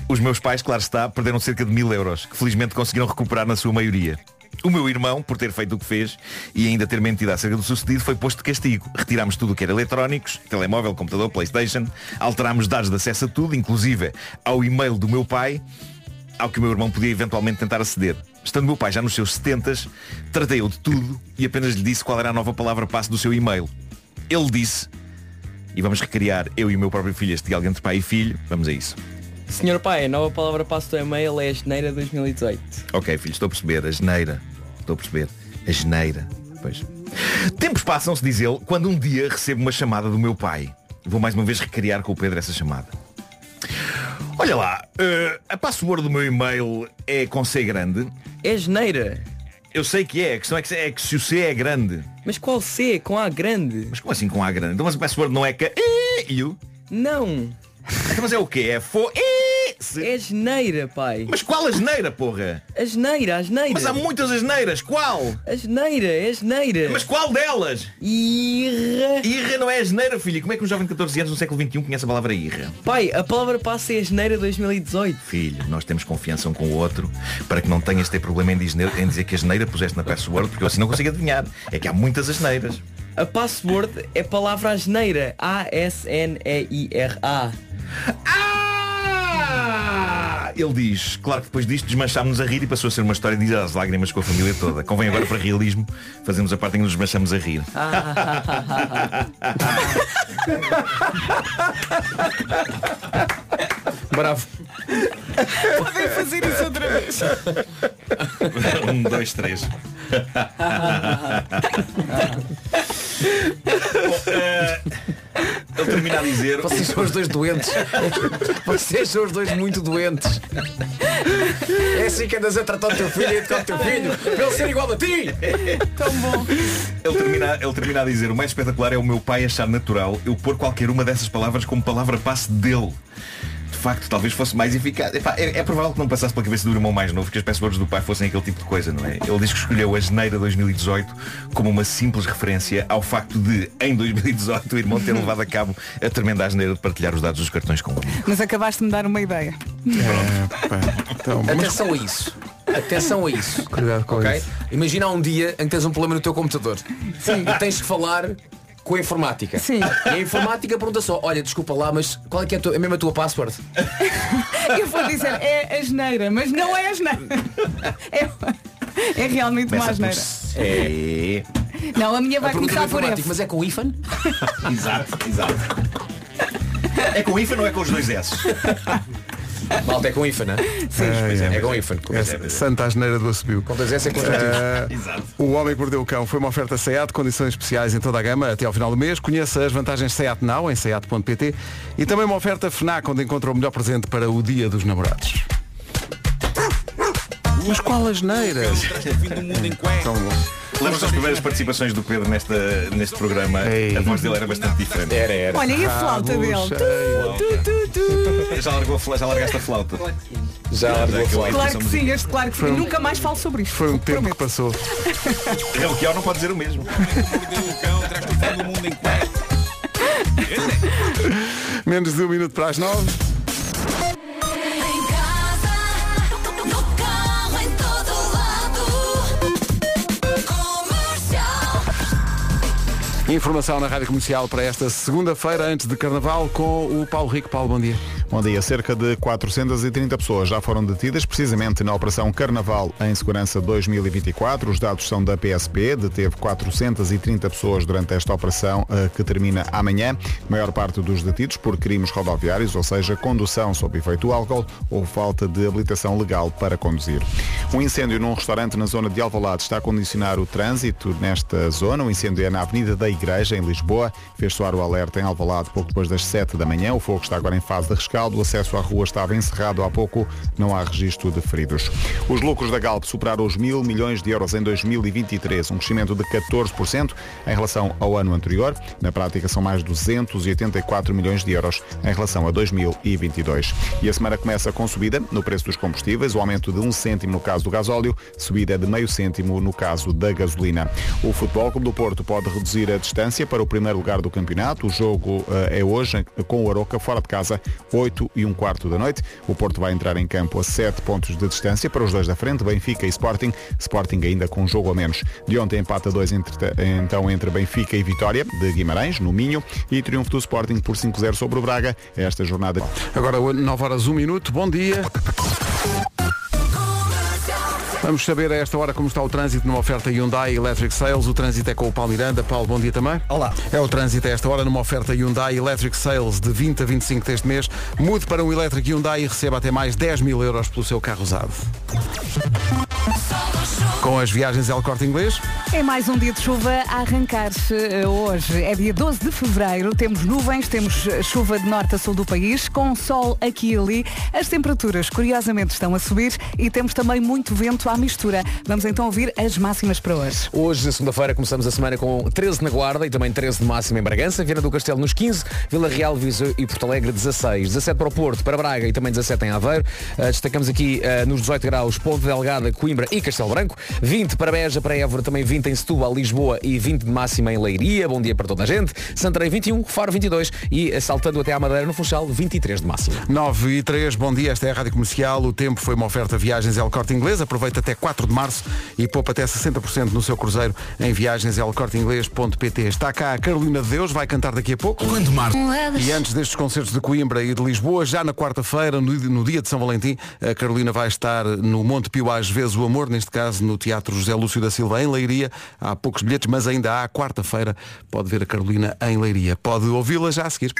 Os meus pais, claro está, perderam cerca de mil euros, que felizmente conseguiram recuperar na sua maioria. O meu irmão, por ter feito o que fez e ainda ter mentido acerca do sucedido, foi posto de castigo. Retirámos tudo o que era eletrónicos, telemóvel, computador, Playstation, alterámos dados de acesso a tudo, inclusive ao e-mail do meu pai, ao que o meu irmão podia eventualmente tentar aceder. Estando meu pai já nos seus 70, tratei eu de tudo e apenas lhe disse qual era a nova palavra passe do seu e-mail. Ele disse, e vamos recriar eu e o meu próprio filho este diálogo entre pai e filho, vamos a isso. Senhor pai, a nova palavra passo do e-mail é janeiro 2018. Ok, filho, estou a perceber, a geneira. Estou a perceber, a geneira. Pois. Tempos passam-se, diz ele, quando um dia recebo uma chamada do meu pai. Vou mais uma vez recriar com o Pedro essa chamada. Olha lá, eh, a password do meu e-mail é com C grande. É geneira. Eu sei que é, a questão é que, é que se o C é grande. Mas qual C? Com A grande? Mas como assim com A grande? Então mas a password não é que o? Não. Então, mas é o quê? É fo e É geneira, pai. Mas qual a geneira, porra? A geneira, a geneira. Mas há muitas asneiras, qual? A geneira, é geneira. Mas qual delas? Irra. Irra não é geneira, filho. Como é que um jovem de 14 anos no século XXI conhece a palavra irra? Pai, a palavra passo é janeiro 2018. Filho, nós temos confiança um com o outro para que não tenhas de ter problema em dizer, em dizer que a geneira puseste na password, porque eu assim não consigo adivinhar. É que há muitas asneiras. A password é palavra à geneira. A-S-N-E-I-R-A. Ah! Ele diz, claro que depois disto desmanchámos-nos a rir e passou a ser uma história de às lágrimas com a família toda. Convém agora para realismo, fazemos a parte em que nos desmanchamos a rir. Bravo. Podem fazer isso outra vez. um, dois, três. Bom, eh, ele termina a dizer. Vocês são os dois doentes. Vocês são os dois muito doentes. É assim que andas a tratar o teu filho e a educar o teu filho. Para ele ser igual a ti. Tão bom. Ele termina, ele termina a dizer, o mais espetacular é o meu pai achar natural eu pôr qualquer uma dessas palavras como palavra passe dele. Facto, talvez fosse mais eficaz. Epá, é, é provável que não passasse pela cabeça do irmão mais novo que as passwords do pai fossem aquele tipo de coisa, não é? Ele diz que escolheu a Geneira 2018 como uma simples referência ao facto de, em 2018, o irmão ter levado a cabo a tremenda asneira de partilhar os dados dos cartões com o amigo. Mas acabaste de me dar uma ideia. então, Atenção a isso. Atenção a isso. Cuidado com ok? isso. Imagina um dia em que tens um problema no teu computador. E tens que falar com a informática. Sim. E a informática pergunta só, olha, desculpa lá, mas qual é que é a, tua, é mesmo a tua password? Eu vou dizer, é a geneira, mas não é a geneira. É, é realmente uma asneira. É. Não, a minha vai A começar do por F. Mas é com IFAN? exato, exato. É com IFA ou é com os dois S? Malta, é com IFAN, não é? Sim. É com IFAN. É Santa Asneira do Assobio. Com dois S é. Eh, Exato. o Homem que Mordeu o Cão foi uma oferta SEAT, condições especiais em toda a gama até ao final do mês. Conheça as vantagens SEAT Now em seat.pt e também uma oferta FNAC onde encontra o melhor presente para o Dia dos Namorados. Mas qual asneira? Tão bom. Lembras das primeiras participações do Pedro nesta, neste programa? A voz dele era bastante diferente. Era, era. Olha, e a flauta Rabo dele? tu, tu, tu. Já, largou, já largaste a flauta? Já largou a flauta. Claro que sim, este claro que sim. Nunca mais falo sobre isto. Foi um tempo que Prometo. passou. O que não pode dizer o mesmo. Menos de um minuto para as nove. Informação na Rádio Comercial para esta segunda-feira, antes de Carnaval, com o Paulo Rico. Paulo, bom dia. Bom dia. Cerca de 430 pessoas já foram detidas, precisamente na Operação Carnaval em Segurança 2024. Os dados são da PSP, deteve 430 pessoas durante esta operação eh, que termina amanhã. A maior parte dos detidos por crimes rodoviários, ou seja, condução sob efeito álcool ou falta de habilitação legal para conduzir. Um incêndio num restaurante na zona de Alvalade está a condicionar o trânsito nesta zona. O incêndio é na Avenida da Igreja, em Lisboa. Fez soar o alerta em Alvalade pouco depois das 7 da manhã. O fogo está agora em fase de rescaldo. O acesso à rua estava encerrado há pouco. Não há registro de feridos. Os lucros da Galp superaram os mil milhões de euros em 2023, um crescimento de 14% em relação ao ano anterior. Na prática são mais 284 milhões de euros em relação a 2022. E a semana começa com subida no preço dos combustíveis, o aumento de um cêntimo no caso do gasóleo, subida de meio cêntimo no caso da gasolina. O Futebol Clube do Porto pode reduzir a distância para o primeiro lugar do campeonato. O jogo eh, é hoje com o Aroca fora de casa, 8 e um quarto da noite. O Porto vai entrar em campo a 7 pontos de distância para os dois da frente, Benfica e Sporting. Sporting ainda com um jogo a menos. De ontem empata 2 entre, então entre Benfica e Vitória de Guimarães, no Minho, e triunfo do Sporting por 5-0 sobre o Braga. Esta jornada. Agora 9 horas 1 minuto. Bom dia. Vamos saber a esta hora como está o trânsito numa oferta Hyundai Electric Sales. O trânsito é com o Paulo Miranda. Paulo, bom dia também. Olá. É o trânsito a esta hora numa oferta Hyundai Electric Sales de 20 a 25 deste mês. Mude para um Electric Hyundai e receba até mais 10 mil euros pelo seu carro usado. Com as viagens El Corte Inglês. É mais um dia de chuva a arrancar-se eh, hoje. É dia 12 de fevereiro. Temos nuvens, temos eh, chuva de norte a sul do país, com sol aqui e ali. As temperaturas, curiosamente, estão a subir e temos também muito vento à mistura. Vamos então ouvir as máximas para hoje. Hoje, segunda-feira, começamos a semana com 13 na Guarda e também 13 de máxima em Bragança, Viana do Castelo nos 15, Vila Real, Viseu e Porto Alegre 16, 17 para o Porto, para Braga e também 17 em Aveiro. Uh, destacamos aqui uh, nos 18 graus Ponte Delgada, Coimbra e Castelo Branco, 20 para Beja, para Évora, também 20 em Setúbal, Lisboa e 20 de máxima em Leiria. Bom dia para toda a gente. Santarém 21, Faro 22 e uh, saltando até à Madeira no Funchal 23 de máxima. 9 e 3, bom dia, esta é a Rádio Comercial. O tempo foi uma oferta Viagens El Corte Inglês. Aproveita até 4 de março e poupa até 60% no seu cruzeiro em viagenselcorteinglês.pt. Está cá a Carolina de Deus, vai cantar daqui a pouco. Quando março. E antes destes concertos de Coimbra e de Lisboa, já na quarta-feira, no, no dia de São Valentim, a Carolina vai estar no Monte Pio às vezes o amor, neste caso no Teatro José Lúcio da Silva em Leiria. Há poucos bilhetes, mas ainda há quarta-feira. Pode ver a Carolina em Leiria. Pode ouvi-la já a seguir.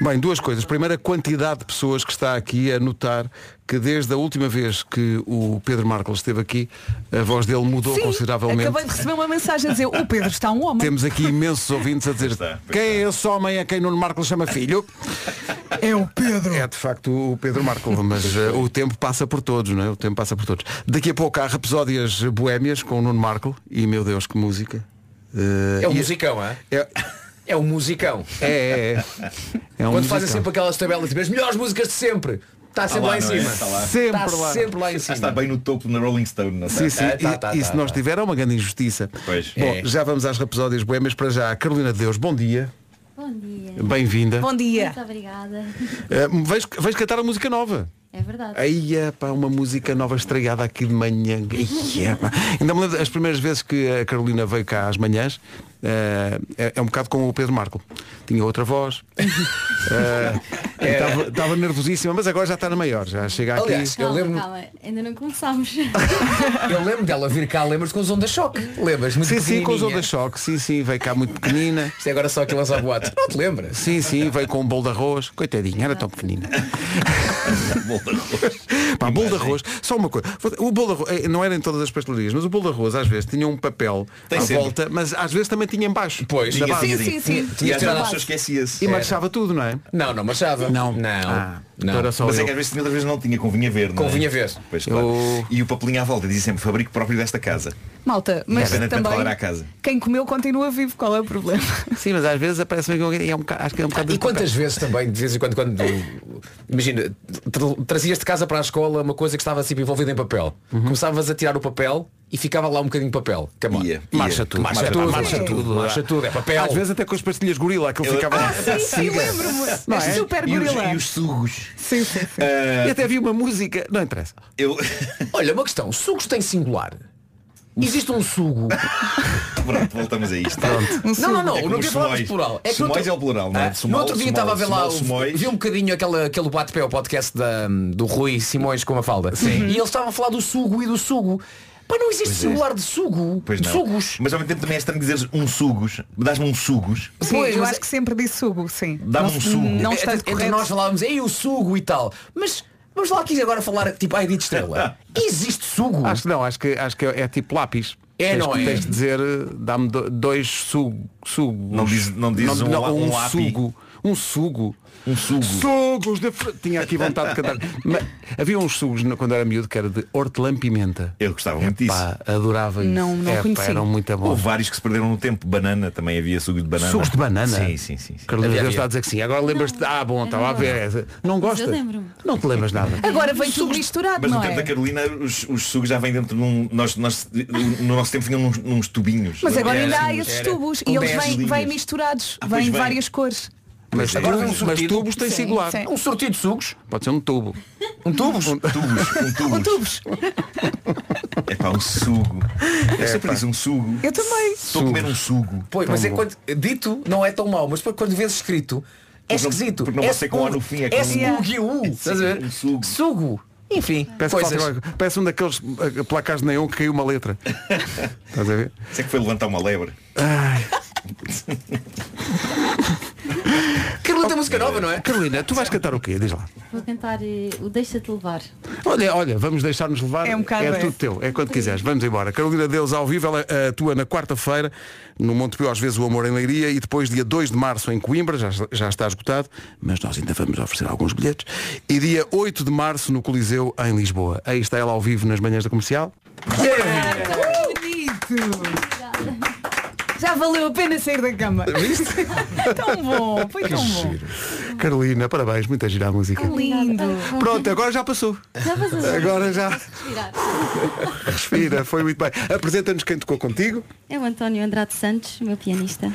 Bem, duas coisas. Primeiro, a quantidade de pessoas que está aqui a notar que desde a última vez que o Pedro Marcos esteve aqui, a voz dele mudou Sim, consideravelmente. acabei de receber uma mensagem a dizer o Pedro está um homem. Temos aqui imensos ouvintes a dizer quem é esse homem a quem Nuno Marco chama filho? É o Pedro. É de facto o Pedro Marco, mas eh, o tempo passa por todos, não é? O tempo passa por todos. Daqui a pouco há rapsódias boémias com o Nuno Marco e meu Deus que música. Eh, É um e- musicão, é? É, É um musicão. é, é, é. É um Quando fazem musicão. sempre aquelas tabelas, tipo, as melhores músicas de sempre. Está sempre lá, lá, em é? cima. Está lá. Sempre Está lá. sempre lá em cima. está bem no topo na Rolling Stone, não Sim, está? sim, Tá, e, tá, e tá, se tá. não estiver é uma grande injustiça. Pois. Bom, É. já vamos às rapsódias boémias para já. Carolina de Deus, bom dia. Bom dia. Bem-vinda. Bom dia. Muito obrigada. Uh, vais, vais cantar a música nova. É verdade. Aí é pá, uma música nova estreada aqui de manhã. É. Ainda me lembro as primeiras vezes que a Carolina veio cá às manhãs, eh, é, é um bocado como o Pedro Marco. Tinha outra voz. E Estava estava nervosíssima, mas agora já está na maior. Já chega aqui. Aliás, eu Calma, lembro, calma. Ainda não começámos. eu lembro dela vir cá, lembras com os ondas choque. Lembras? Muito Sim, sim, com os ondas choque. Sim, sim, veio cá muito pequenina. Isto é agora só que lança o boato. Não te lembras? Sim, sim, veio com um bolo de arroz. Coitadinha, era tão pequenina. Bolo de arroz. Pá, bolo de arroz, só uma coisa. O bolo de arroz, eh, não era em todas as pastelarias, mas o bolo de arroz às vezes tinha um papel Tem à sempre. volta, mas às vezes também tinha em baixo. Pois. da Tinha, base. sim, tinha. sim. E às vezes a a pessoa esquecia-se. E marchava tudo, não é? Não, não marchava. Não. Não. Ah, não. então era só Mas é eu. que às vezes tinha, outras vezes não tinha, convinha ver. não é? Convinha ver. Pois, claro. Eu- E o papelinho à volta dizia sempre fabrico próprio desta casa. Malta, mas também era a casa. quem comeu continua vivo. Qual é o problema? Sim, mas às vezes aparece-me que alguém- é um bocado, acho que é um bocado E de papel. quantas vezes também, de vez em quando, quando imagina, tra- trazias de casa para a escola uma coisa que estava sempre envolvida em papel. Começavas a tirar o papel e ficava lá um bocadinho de papel. Come on. Ia, ia. Marcha tudo, Marcha, marcha tudo, marcha marcha tudo, tudo. marcha tudo, é papel. Às vezes até com as pastilhas gorila, aquilo Eu- ficava. Ah, Sim, sim, lembro-me. Não É é? super E os, gorila. e os sugos. Sim, sim, sim. Ah, E até havia uma música. Não interessa. eu... Olha, uma questão, sugos têm singular. Existe um sugo. Pronto, voltamos a isto. Não, não, não, É não queria falar de plural. que no Sumóis outro- é o plural, não é? Ah, sumol, no outro dia sumol, estava a ver lá, sumol, sumóis. vi um bocadinho aquele, aquele bate-pé, o podcast da, do Rui Simões com a falda. E ele estava a falar do sugo e do sugo. Pá, não existe Pois é. singular de sugo. Pois de não. Sugos. Mas ao mesmo tempo também é estranho dizeres um sugos. Dás-me um sugos. Sim, Pois, eu mas acho que sempre disse sugo, sim. Dá-me Não- um sugo. Não É, está entre nós falávamos, ei, o sugo e tal. Mas vamos lá aqui agora falar tipo ai de estrela. Existe sugo? Acho que não, acho que, acho que é, é tipo lápis. É, tens, não é? Tens de dizer, eh, dá-me do- dois sugo, sugo. Não diz- não dizes um lá- um lápi? sugo. Um sugo. Um sugo. Sugos de fr- Tinha aqui vontade de cantar. Mas havia uns sugos quando era miúdo que era de hortelã-pimenta. Eu gostava muito disso. Pá, adorava isso. Não- não Epá, conheci. eram muito bons. Houve vários que se perderam no tempo. Banana, também havia sugo de banana. Sugos de banana? Sim, sim, sim. sim. Carolina Havia, Deus está a dizer que sim. Agora lembras-te. Ah, bom, estava a ver. Não lembro-me. Não te lembras nada. Agora vem tudo misturado, Mas no não tempo da é? Carolina os, os sugos já vêm dentro de um. Nós, nós, no nosso tempo vinham nos, nos tubinhos. Mas agora ainda há assim, esses tubos e eles 10 vêm, misturados, Ah, vêm várias cores. Mas, Agora tubos, um mas tubos têm Sim, singular. sim. Um sortido de sugos? Pode ser um tubo. Um tubos? Tubos, um tubos. Com tubos. É pá, um sugo. Eu sempre disse um sugo. Eu também. Estou a comer um sugo. Pois, mas é quando dito não é tão mau, mas quando vês escrito é Porque esquisito. porque não é pode ser com O no fim, é com é um- Estás a ver? Um sugo. Sugo. Enfim, Parece, coisas. um daqueles eh, placares de neon que caiu uma letra. Estás a ver? Isso é que foi levantar uma lebre. Carolina tem música nova, não é? Carolina, tu vais cantar o quê? Diz lá. Vou cantar eh, o Deixa-te levar. Olha, olha, vamos deixar-nos levar. É um bocado é tudo teu, é quando quiseres. Vamos embora. Carolina Deus ao vivo, ela eh, atua na quarta-feira no Montepio, às vezes o Amor em Leiria e depois dia 2 de março em Coimbra, já, já está esgotado, mas nós ainda vamos oferecer alguns bilhetes. E dia 8 de março no Coliseu em Lisboa. Aí está ela ao vivo nas manhãs da comercial. Bonito. Já valeu a pena sair da cama. Viste? tão bom, foi tão bom. Carolina, parabéns, muita gira a música. Lindo. Pronto, agora já passou. Já passou. Agora já. Respirar. Respira, foi muito bem. Apresenta-nos quem tocou contigo. É o António Andrade Santos, meu pianista.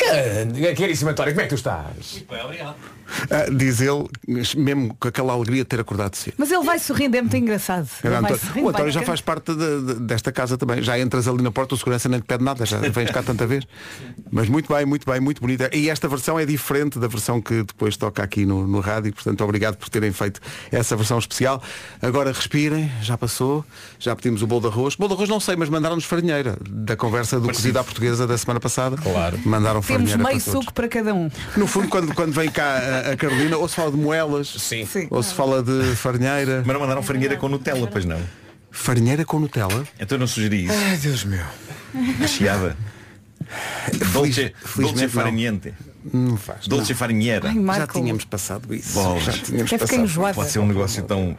Queríssima António, como é que tu estás? Ah, diz ele, mesmo com aquela alegria de ter acordado cedo. Mas ele vai sorrindo, é muito engraçado. Ele Era vai António. sorrindo, O António já tocando. faz parte de- de- desta casa também. Já entras ali na porta, o segurança nem te pede nada, já vens cá tanta vez. Mas muito bem, muito bem, muito bonita. E esta versão é diferente da versão que depois toca aqui no, no rádio, portanto obrigado por terem feito essa versão especial. Agora respirem, já passou, já pedimos o bolo de arroz. Bolo de arroz não sei, mas mandaram-nos farinheira da conversa do cozido há portuguesa da semana passada. Claro. Mandaram Temos farinheira meio para todos. suco para cada um. No fundo, quando, quando vem cá a, a Carolina, ou se fala de moelas, Sim. ou se fala de farinheira. Mas não mandaram farinheira com Nutella, pois não. Farinheira com Nutella? Então eu não sugeri isso. Ai, Deus meu. Chiada. Dolce, felizmente dolce não. farniente. Não faz. Dolce não. farinheira. Ai, Já Marco. tínhamos passado isso. Bolas. Já tínhamos Até fiquei passado. enjoada. Pode ser um negócio tão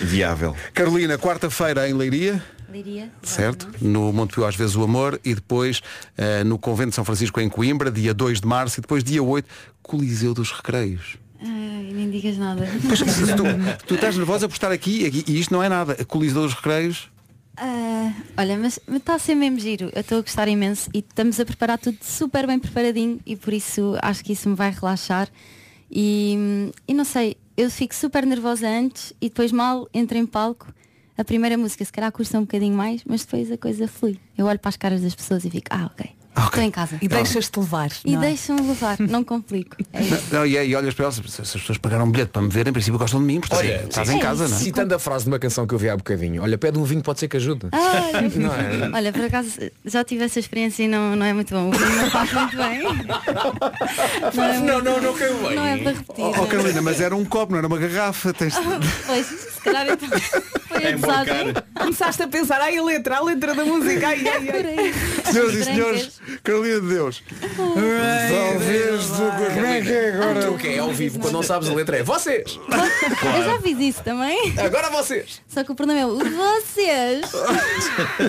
viável. Carolina, quarta-feira em Leiria. Certo? No Montepio às vezes o amor e depois eh, no Convento de São Francisco em Coimbra, dia 2 de março e depois dia 8, Coliseu dos Recreios. Ai, nem digas nada. Pois, tu, tu estás nervosa por estar aqui aqui- e isto não é nada. Coliseu dos Recreios. Ah, olha, mas mas está a ser mesmo giro. Eu estou a gostar imenso e estamos a preparar tudo super bem preparadinho e por isso acho que isso me vai relaxar. E, e não sei, eu fico super nervosa antes e depois mal entro em palco. A primeira música se calhar custa um bocadinho mais, mas depois a coisa flui. Eu olho para as caras das pessoas e fico, ah, ok. Estou em casa. E deixas-te levar. E é? deixam-me levar, não complico. É. Não, não, e, e olhas para elas, se as pessoas pagaram um bilhete para me ver, em princípio gostam de mim, portanto, Olha, estás sim. em casa, não é? Citando a frase de uma canção que eu vi há bocadinho, olha, pede um vinho, pode ser que ajude. Não é? Olha, por acaso já tive essa experiência e não, não é muito bom. O vinho não faz muito bem. Não, é Não, muito- não, não caiu bem. Não é para repetir. Oh, Carolina, mas era um copo, não era uma garrafa. Tens... Pois, se calhar então foi É. Começaste a pensar, ai a letra, a letra da música, ai, ai, ai. Senhoras e senhores, Carolina de Deus. Talvez de... Como é que é agora? O que é ao vivo, quando não sabes a letra é vocês! Eu já fiz isso também. Agora vocês! Só que o problema é o vocês.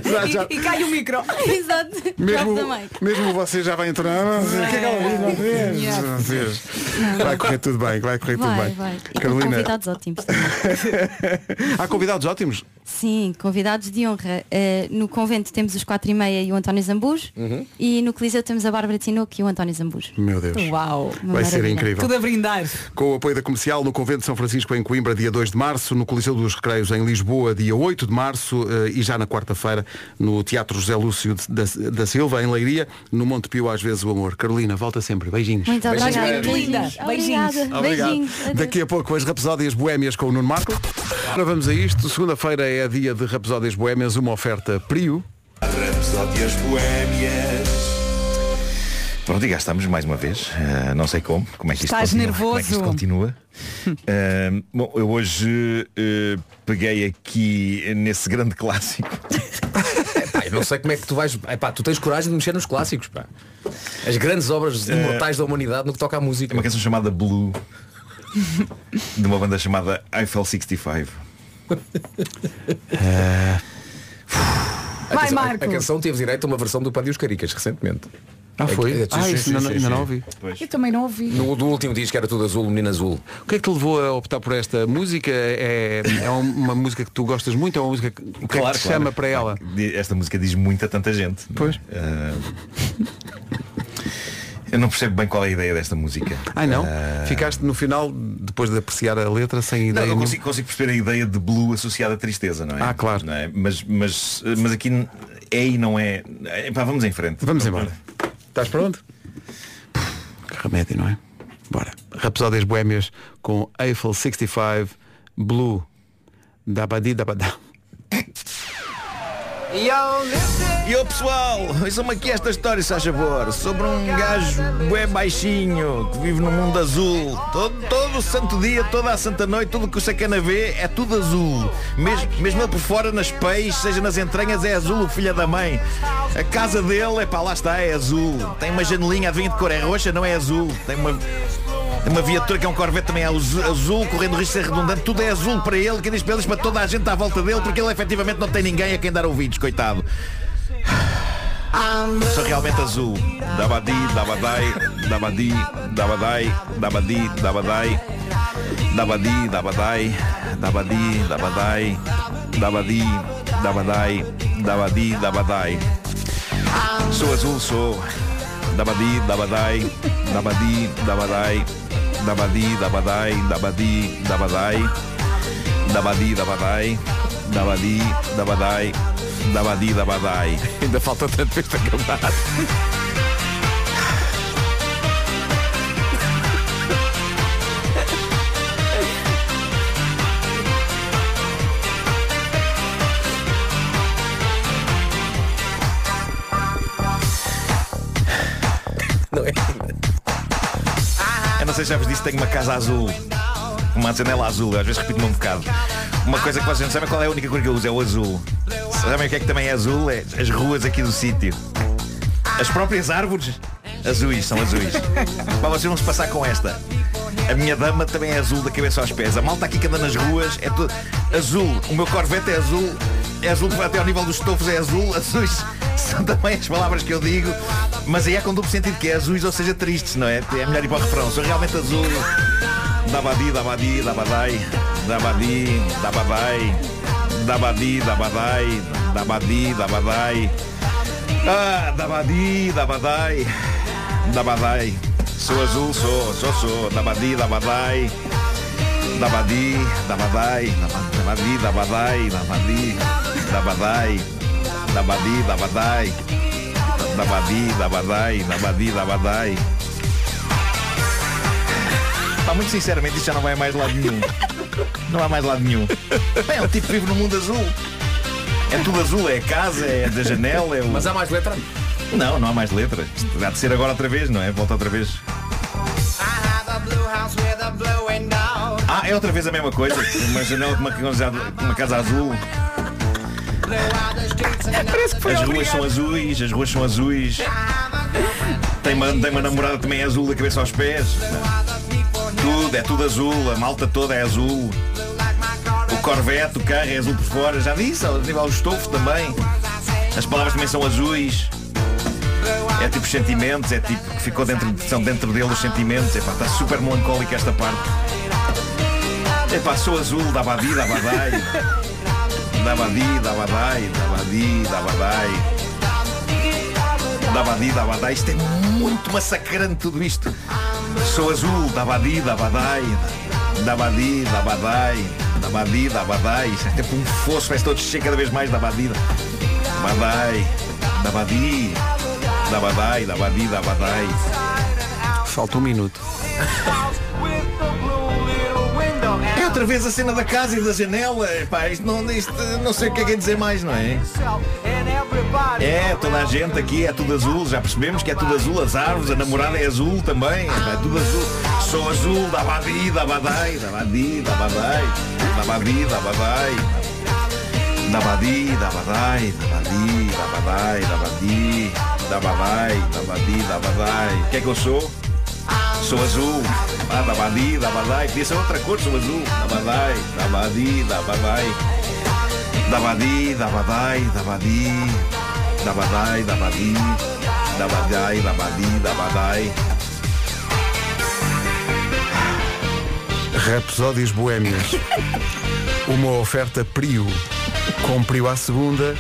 Já, já. E, e cai o micro. Exato. Mesmo, mesmo você já vai entrar. O que é que ela diz? Vai correr tudo bem, vai correr tudo Vai, bem. vai. Carolina, convidados ótimos também. há convidados ótimos. Sim, convidados de honra. Eh, no convento temos os 4 e meia e o António Zambujo. Uhum. E no Coliseu temos a Bárbara Tinoco e o António Zambujo. Meu Deus. Uau. Uma Vai ser maravilha. incrível. Tudo a brindar. Com o apoio da comercial no Convento de São Francisco em Coimbra, dia 2 de março, no Coliseu dos Recreios em Lisboa, dia 8 de março eh, e já na quarta-feira no Teatro José Lúcio da, da Silva, em Leiria, no Monte Pio às vezes o amor. Carolina, volta sempre. Beijinhos. Muito obrigada. Beijinhos. Beijinhos. Beijinhos. Beijinhos. Daqui a pouco as Rapsódias Boémias com o Nuno Marco. Agora vamos a isto. Segunda-feira é dia de Rapsódias Boémias, uma oferta Prio. Rapsódias Boémias. Pronto, e cá estamos mais uma vez. Ah, não sei como. Como é que isto Estás continua? Como é que isto nervoso. continua? Ah, bom, eu hoje eh, peguei aqui nesse grande clássico. Pá, eu não sei como é que tu vais. Epá, tu tens coragem de mexer nos clássicos, pá. As grandes obras imortais da humanidade no que toca à É música. uma canção chamada Blue. De uma banda chamada Eiffel 65. A Vai, canção- a-. A, canção teve direito a uma versão do Padre e os Caricas recentemente. Ah, foi? É Ah, isso ainda, ainda não ouvi. Pois. Eu também não ouvi. No do último disco era tudo azul, menino azul. O que é que te levou a optar por esta música? É, é uma música que tu gostas muito? É uma música que, o que é que te chama para ela? Esta música diz muito a tanta gente. Pois. Ah, eu não percebo bem qual é a ideia desta música. Ai não? Ah, Ficaste no final, depois de apreciar a letra, sem Não, ideia eu nenhuma? consigo, consigo perceber a ideia de blue associada à tristeza, não é? Ah, claro. Não é? Mas, mas, mas aqui é e não é. Epá, vamos em frente. Vamos embora. Estás pronto? Que remédio, não é? Bora. Rapsódias Boémias com Eiffel 65 Blue Dabadi Dabadá. E o pessoal, ouçam-me aqui esta história, se faz favor, sobre um gajo bué baixinho que vive no mundo azul. Todo, todo o santo dia, toda a santa noite, tudo que o sacana vê é tudo azul. Mesmo, mesmo ele por fora, nas peixes, seja nas entranhas, é azul, o filho da mãe. A casa dele, é pá, lá está, é azul. Tem uma janelinha, adivinha de cor é roxa, não é azul. Tem uma. Uma viatura que é um Corvette também é azu- azul, correndo risco de ser redundante, tudo é azul para ele, que diz para eles, para toda a gente à volta dele, porque ele efetivamente não tem ninguém a quem dar ouvidos, coitado. Sou realmente azul. Dabadi, dabadai, dabadi, dabadai, dabadi, dabadai, dabadi, dabadai, dabadi, dabadai, dabadi, dabadai, dabadi, dabadai. Sou azul, sou. Dabadi, dabadai, dabadi, dabadai, dabadi, dabadai, dabadi, dabadai, dabadi, dabadai, dabadi, dabadai, dabadi, dabadai. Ainda falta tanto para acabar. Já vos disse, tenho uma casa azul. Uma janela azul, às vezes repito-me um bocado. Uma coisa que vocês não sabem qual é a única cor que eu uso, é o azul. Sabem o que é que também é azul? É as ruas aqui do sítio. As próprias árvores, azuis, são azuis. Para vocês não se passar com esta. A minha dama também é azul da cabeça aos pés. A malta aqui que anda nas ruas é tudo azul. O meu corvette é azul. É azul até ao nível dos estofos, é azul. Azuis são também as palavras que eu digo. Mas aí é com duplo sentido, que é azuis, ou seja, tristes, não é? É melhor ir para o refrão. Sou realmente azul. Dabadi, dabadi, dabadai. Dabadi, dabadai. Dabadi, dabadai. Dabadi, dabadai. Ah, dabadi, dabadai. Dabadai. Sou azul, sou, sou, sou. Dabadi, dabadai. Dabadi, dabadai. Dabadi, dabadai. Dabadi, dabadai. Dabadi, dabadai. Dabadi, dabadai. Dabadi, dabadai. Pá, muito sinceramente, isto já não vai a mais lado nenhum. Não há mais lado nenhum. Bem, é um tipo que vive no mundo azul. É tudo azul, é a casa, é da janela, é o... Mas há mais letra? Não, não há mais letra. Isto há de ser agora outra vez, não é? Volta outra vez. Ah, é outra vez a mesma coisa. Uma janela com uma, com uma casa azul. Parece que foi As ruas obrigado. são azuis, as ruas são azuis. Tem uma, tem uma namorada também azul da cabeça aos pés. Tudo, é tudo azul, a malta toda é azul. O Corvette, o carro é azul por fora, já disse, ao nível do estofo também. As palavras também são azuis. É tipo os sentimentos, é tipo que ficou dentro, são dentro dele os sentimentos. Epá, está super melancólico esta parte. Epá, sou azul, da badi, da badai. Da badi, da badai, da badi, da badai. Da badi, da badai. Isto é muito massacrante tudo isto. Sou azul, da badi, da badai. Da badi, da badai. Da badi, da badai. Isto é tipo um fosso, parece todo cheio cada vez mais da badi. da Badai. Da badi. Da badai, da badi, da badai. Falta um minuto. É outra vez a cena da casa e da janela. Epá, isto não, isto, não sei o que é que é dizer mais, não é? É, toda a gente aqui é tudo azul, já percebemos que é tudo azul, as árvores, a namorada é azul também, é tudo azul. Sou azul, da badi, da badai, da badi, da badai, da badi, da badai. Da badi, da badai, da badi, da badai, da badi, da badai, da badi, da badai. O que é que eu sou? Sou azul. Ah, da badi, da badai. Podia ser outra cor, sou azul. Da badai, da badi, da badai. Da badi, da badai, da badi. Da badai, da badi. Da badai, da badi, da badai. Rapsódios Boémias. Uma oferta Prio. Com Prio à segunda,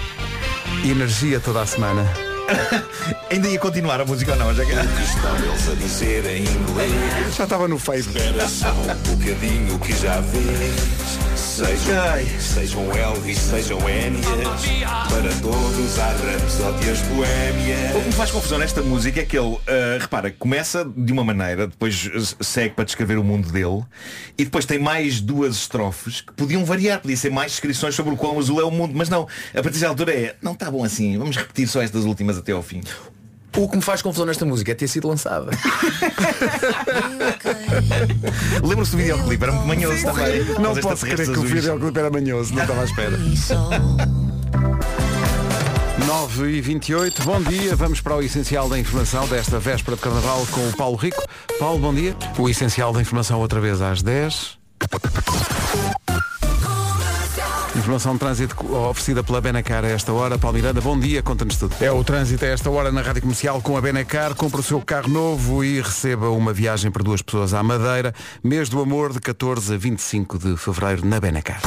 energia toda a semana. Ainda ia continuar a música ou não? Já que... Estão eles a dizer em inglês. Já estava no Facebook. Espera só um bocadinho que já vês. Sejam, sejam Elvis, sejam Énias. Para todos há rapsódias boémias. O que me faz confusão nesta música é que ele, ah, repara, começa de uma maneira, depois segue para descrever o mundo dele e depois tem mais duas estrofes que podiam variar, podia ser mais descrições sobre o quão azul é o mundo, mas não, a partir da altura é, não está bom assim, vamos repetir só estas últimas até ao fim. O que me faz confusão nesta música é ter sido lançada. Lembra-se do videoclipe, era muito manhoso também. Não Os posso crer que o videoclipe era manhoso, não estava à espera. 9 e 28 bom dia, vamos para o essencial da informação desta véspera de carnaval com o Paulo Rico. Paulo, bom dia. O essencial da informação outra vez às 10. Informação de trânsito oferecida pela Benacar a esta hora. Paulo Miranda, bom dia, conta-nos tudo. É o trânsito a esta hora na Rádio Comercial com a Benacar. Compre o seu carro novo e receba uma viagem para duas pessoas à Madeira. Mês do amor de 14 a 25 de fevereiro na Benacar.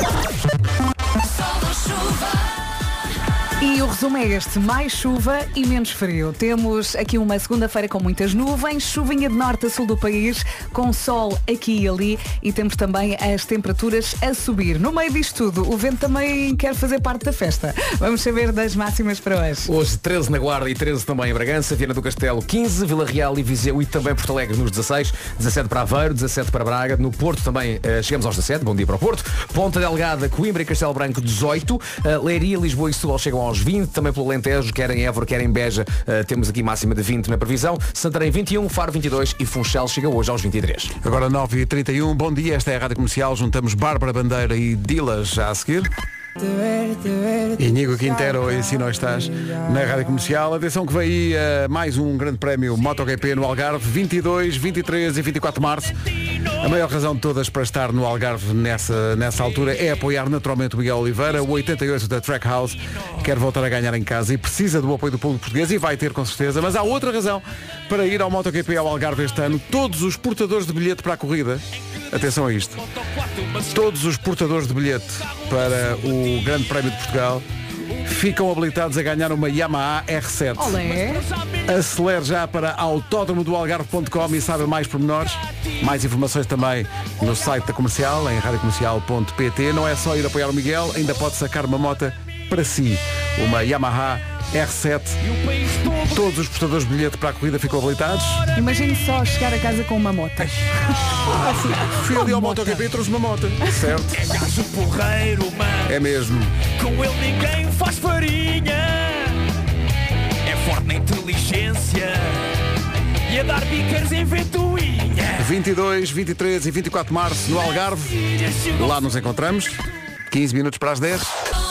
E o resumo é este, mais chuva e menos frio. Temos aqui uma segunda-feira com muitas nuvens, chuvinha de norte a sul do país, com sol aqui e ali e temos também as temperaturas a subir. No meio disto tudo, o vento também quer fazer parte da festa. Vamos saber das máximas para hoje. Hoje 13 na Guarda e 13 também em Bragança, Viana do Castelo 15, Vila Real e Viseu e também Porto Alegre nos 16, 17 para Aveiro, 17 para Braga, no Porto também eh, chegamos aos 17, bom dia para o Porto, Ponta Delgada, Coimbra e Castelo Branco 18, eh, Leiria, Lisboa e Setúbal chegam aos aos 20, também pelo Alentejo, quer em Évora, quer em Beja, eh, temos aqui máxima de 20 na previsão. Santarém 21, Faro 22 e Funchal chega hoje aos 23. Agora 9h31, bom dia, esta é a Rádio Comercial, juntamos Bárbara Bandeira e Dilas já a seguir. Inigo Quintero e assim nós estás na Rádio Comercial. Atenção que vem aí eh, mais um grande prémio MotoGP no Algarve, 22, 23 e 24 de março. A maior razão de todas para estar no Algarve nessa, nessa altura é apoiar naturalmente o Miguel Oliveira, o 88 da Trackhouse, quer voltar a ganhar em casa e precisa do apoio do público português e vai ter com certeza. Mas há outra razão para ir ao MotoGP ao Algarve este ano. Todos os portadores de bilhete para a corrida, atenção a isto, todos os portadores de bilhete para o Grande Prémio de Portugal ficam habilitados a ganhar uma Yamaha R7. Olé. Acelere já para autódromo do Algarve.com e saiba mais pormenores. Mais informações também no site da comercial, em radiocomercial.pt. Não é só ir apoiar o Miguel, ainda pode sacar uma moto para si. Uma Yamaha R7. Todos os portadores de bilhete para a corrida ficam habilitados. Imagine só chegar a casa com uma moto. Fui ali ao MotoGP e trouxe uma moto. Certo? É gajo porreiro, mano. É mesmo. Com ele ninguém faz farinha. É forte na inteligência. E a dar bicas em ventoinha. 22, 23 e 24 de março no Algarve. Lá nos encontramos. 15 minutos para as 10.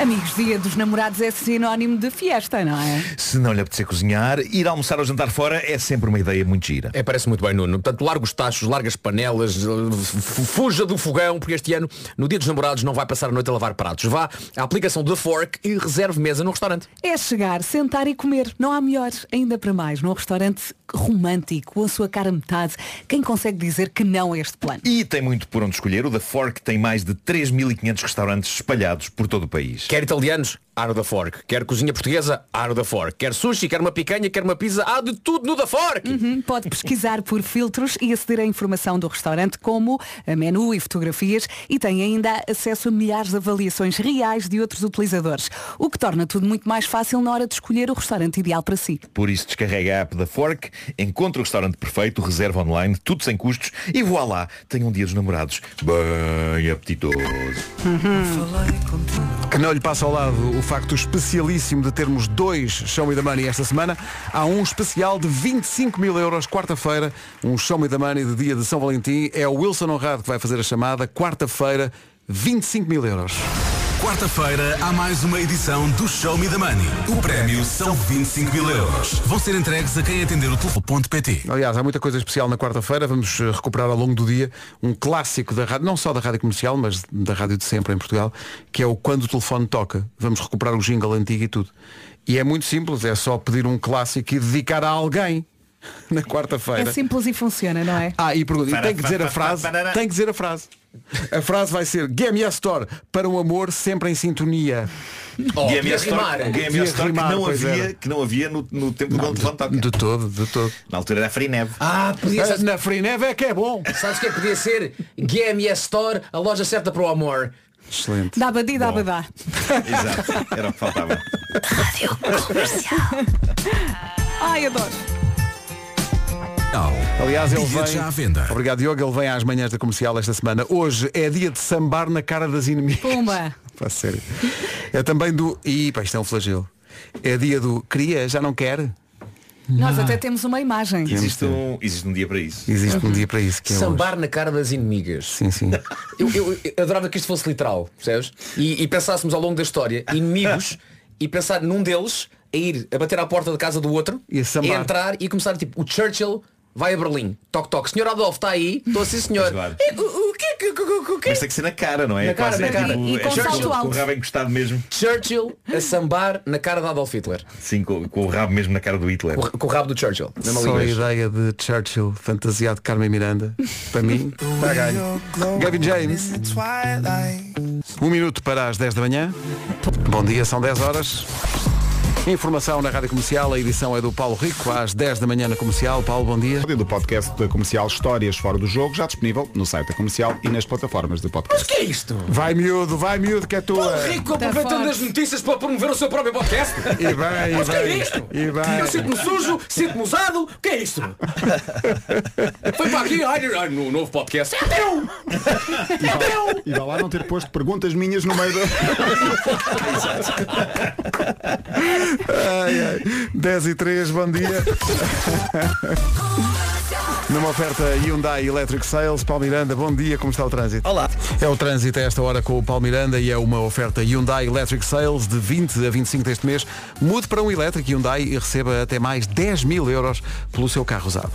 Amigos, dia dos namorados é sinónimo de fiesta, não é? Se não lhe apetecer cozinhar, ir almoçar ou jantar fora é sempre uma ideia muito gira. É, parece muito bem, Nuno. Portanto, larga os tachos, larga as panelas, eh, fuja do fogão, porque este ano, no dia dos namorados, não vai passar a noite a lavar pratos. Vá à aplicação da Fork e reserve mesa no restaurante. É chegar, sentar e comer. Não há melhor, ainda para mais, num restaurante romântico, com a sua cara metade. Quem consegue dizer que não a este plano? E tem muito por onde escolher. O da Fork tem mais de 3.500 restaurantes espalhados por todo o país. Quer italianos? No da Fork. Quer cozinha portuguesa? No da Fork. Quer sushi? Quer uma picanha? Quer uma pizza? Há de tudo no da Fork! Uhum, pode pesquisar por filtros e aceder à informação do restaurante, como a menu e fotografias, e tem ainda acesso a milhares de avaliações reais de outros utilizadores, o que torna tudo muito mais fácil na hora de escolher o restaurante ideal para si. Por isso descarrega a app da Fork, encontra o restaurante perfeito, reserva online, tudo sem custos e voa lá, tem um dia dos namorados bem apetitoso. Que não lhe passa ao lado o facto especialíssimo de termos dois Show Me the Money esta semana. Há um especial de 25 mil euros, quarta-feira, um Show Me the Money de dia de São Valentim. É o Wilson Honrado que vai fazer a chamada. Quarta-feira, 25 mil euros. Quarta-feira há mais uma edição do Show Me the Money. O prémio são 25 mil euros. Vão ser entregues a quem atender o telefone.pt. Aliás, há muita coisa especial na quarta-feira. Vamos eh, recuperar ao longo do dia um clássico da rádio, não só da rádio comercial, mas da rádio de sempre em Portugal, que é o Quando o Telefone Toca. Vamos recuperar o jingle antigo e tudo. E é muito simples, é só pedir um clássico e dedicar a alguém na quarta-feira. É simples e funciona, não é? Ah, e pergunta, e tem que dizer a frase, tem que dizer a frase. A frase vai ser Game Yes Store para um amor sempre em sintonia. Game Yes Store, Yes Store que não havia, que não havia no, no tempo do telefone toca. De todo, de todo. Na altura era a Freeneve. Ah, podia ser... Na Freeneve é que é bom. Sabes o que é que podia ser? GMS Store, a loja certa para o amor. Excelente. Dá badi, dá badá. Exato, era o que faltava. Ai, adoro. Aliás, ele Bilhetes vem. já à venda. Obrigado, Diogo. Ele vem às manhãs da comercial esta semana. Hoje é dia de sambar na cara das inimigas. Pumba. Pá, sério. É também do. Ih, pá, isto é um flagelo. É dia do. Queria, já não quer? Nós até temos uma imagem. Existe um, existe um dia para isso. Existe um dia para isso. Que é hoje. Sambar na cara das inimigas. Sim, sim. Eu, eu- eu adorava que isto fosse literal, percebes? E, e pensássemos ao longo da história, inimigos, e pensar num deles a ir a bater à porta da casa do outro, E a sambar. entrar e começar tipo, o Churchill vai a Berlim. Toque, toque. Senhor Adolfo está aí? Estou assim, senhor. Claro. O, o que é que- o- o- o que é Mas tem que ser na cara, não é? Na cara, Quase na é cara. tipo- E é com Churchill, salto Com alto. o rabo encostado mesmo. Churchill a sambar na cara de Adolf Hitler. Sim, com, com o rabo mesmo na cara do Hitler. Com, com o rabo do Churchill. Só a ideia de Churchill fantasiado de Carmen Miranda, para mim, está ganho. Gavin James. Um minuto para as 10 da manhã. Bom dia, são 10 horas. Informação na Rádio Comercial, a edição é do Paulo Rico, às 10 da manhã na Comercial. Paulo, bom dia. Do podcast da Comercial Histórias Fora do Jogo, já disponível no site da Comercial e nas plataformas de podcast. Mas que é isto? Vai miúdo, vai miúdo que é tua. Paulo Rico aproveitando as notícias para promover o seu próprio podcast. E bem, Mas e que é isto? e bem. Eu sinto-me sujo, sinto-me usado. O que é isto? Foi para aqui, ai, ai, no novo podcast. É teu! É teu! E vá lá não ter posto perguntas minhas no meio da. Ai, ai. 10 e 3, bom dia. Numa oferta Hyundai Electric Sales, Paulo Miranda, bom dia, como está o trânsito? Olá. É o trânsito a esta hora com o Paulo Miranda e é uma oferta Hyundai Electric Sales de 20 a 25 deste mês. Mude para um elétrico Hyundai e receba até mais 10 mil euros pelo seu carro usado.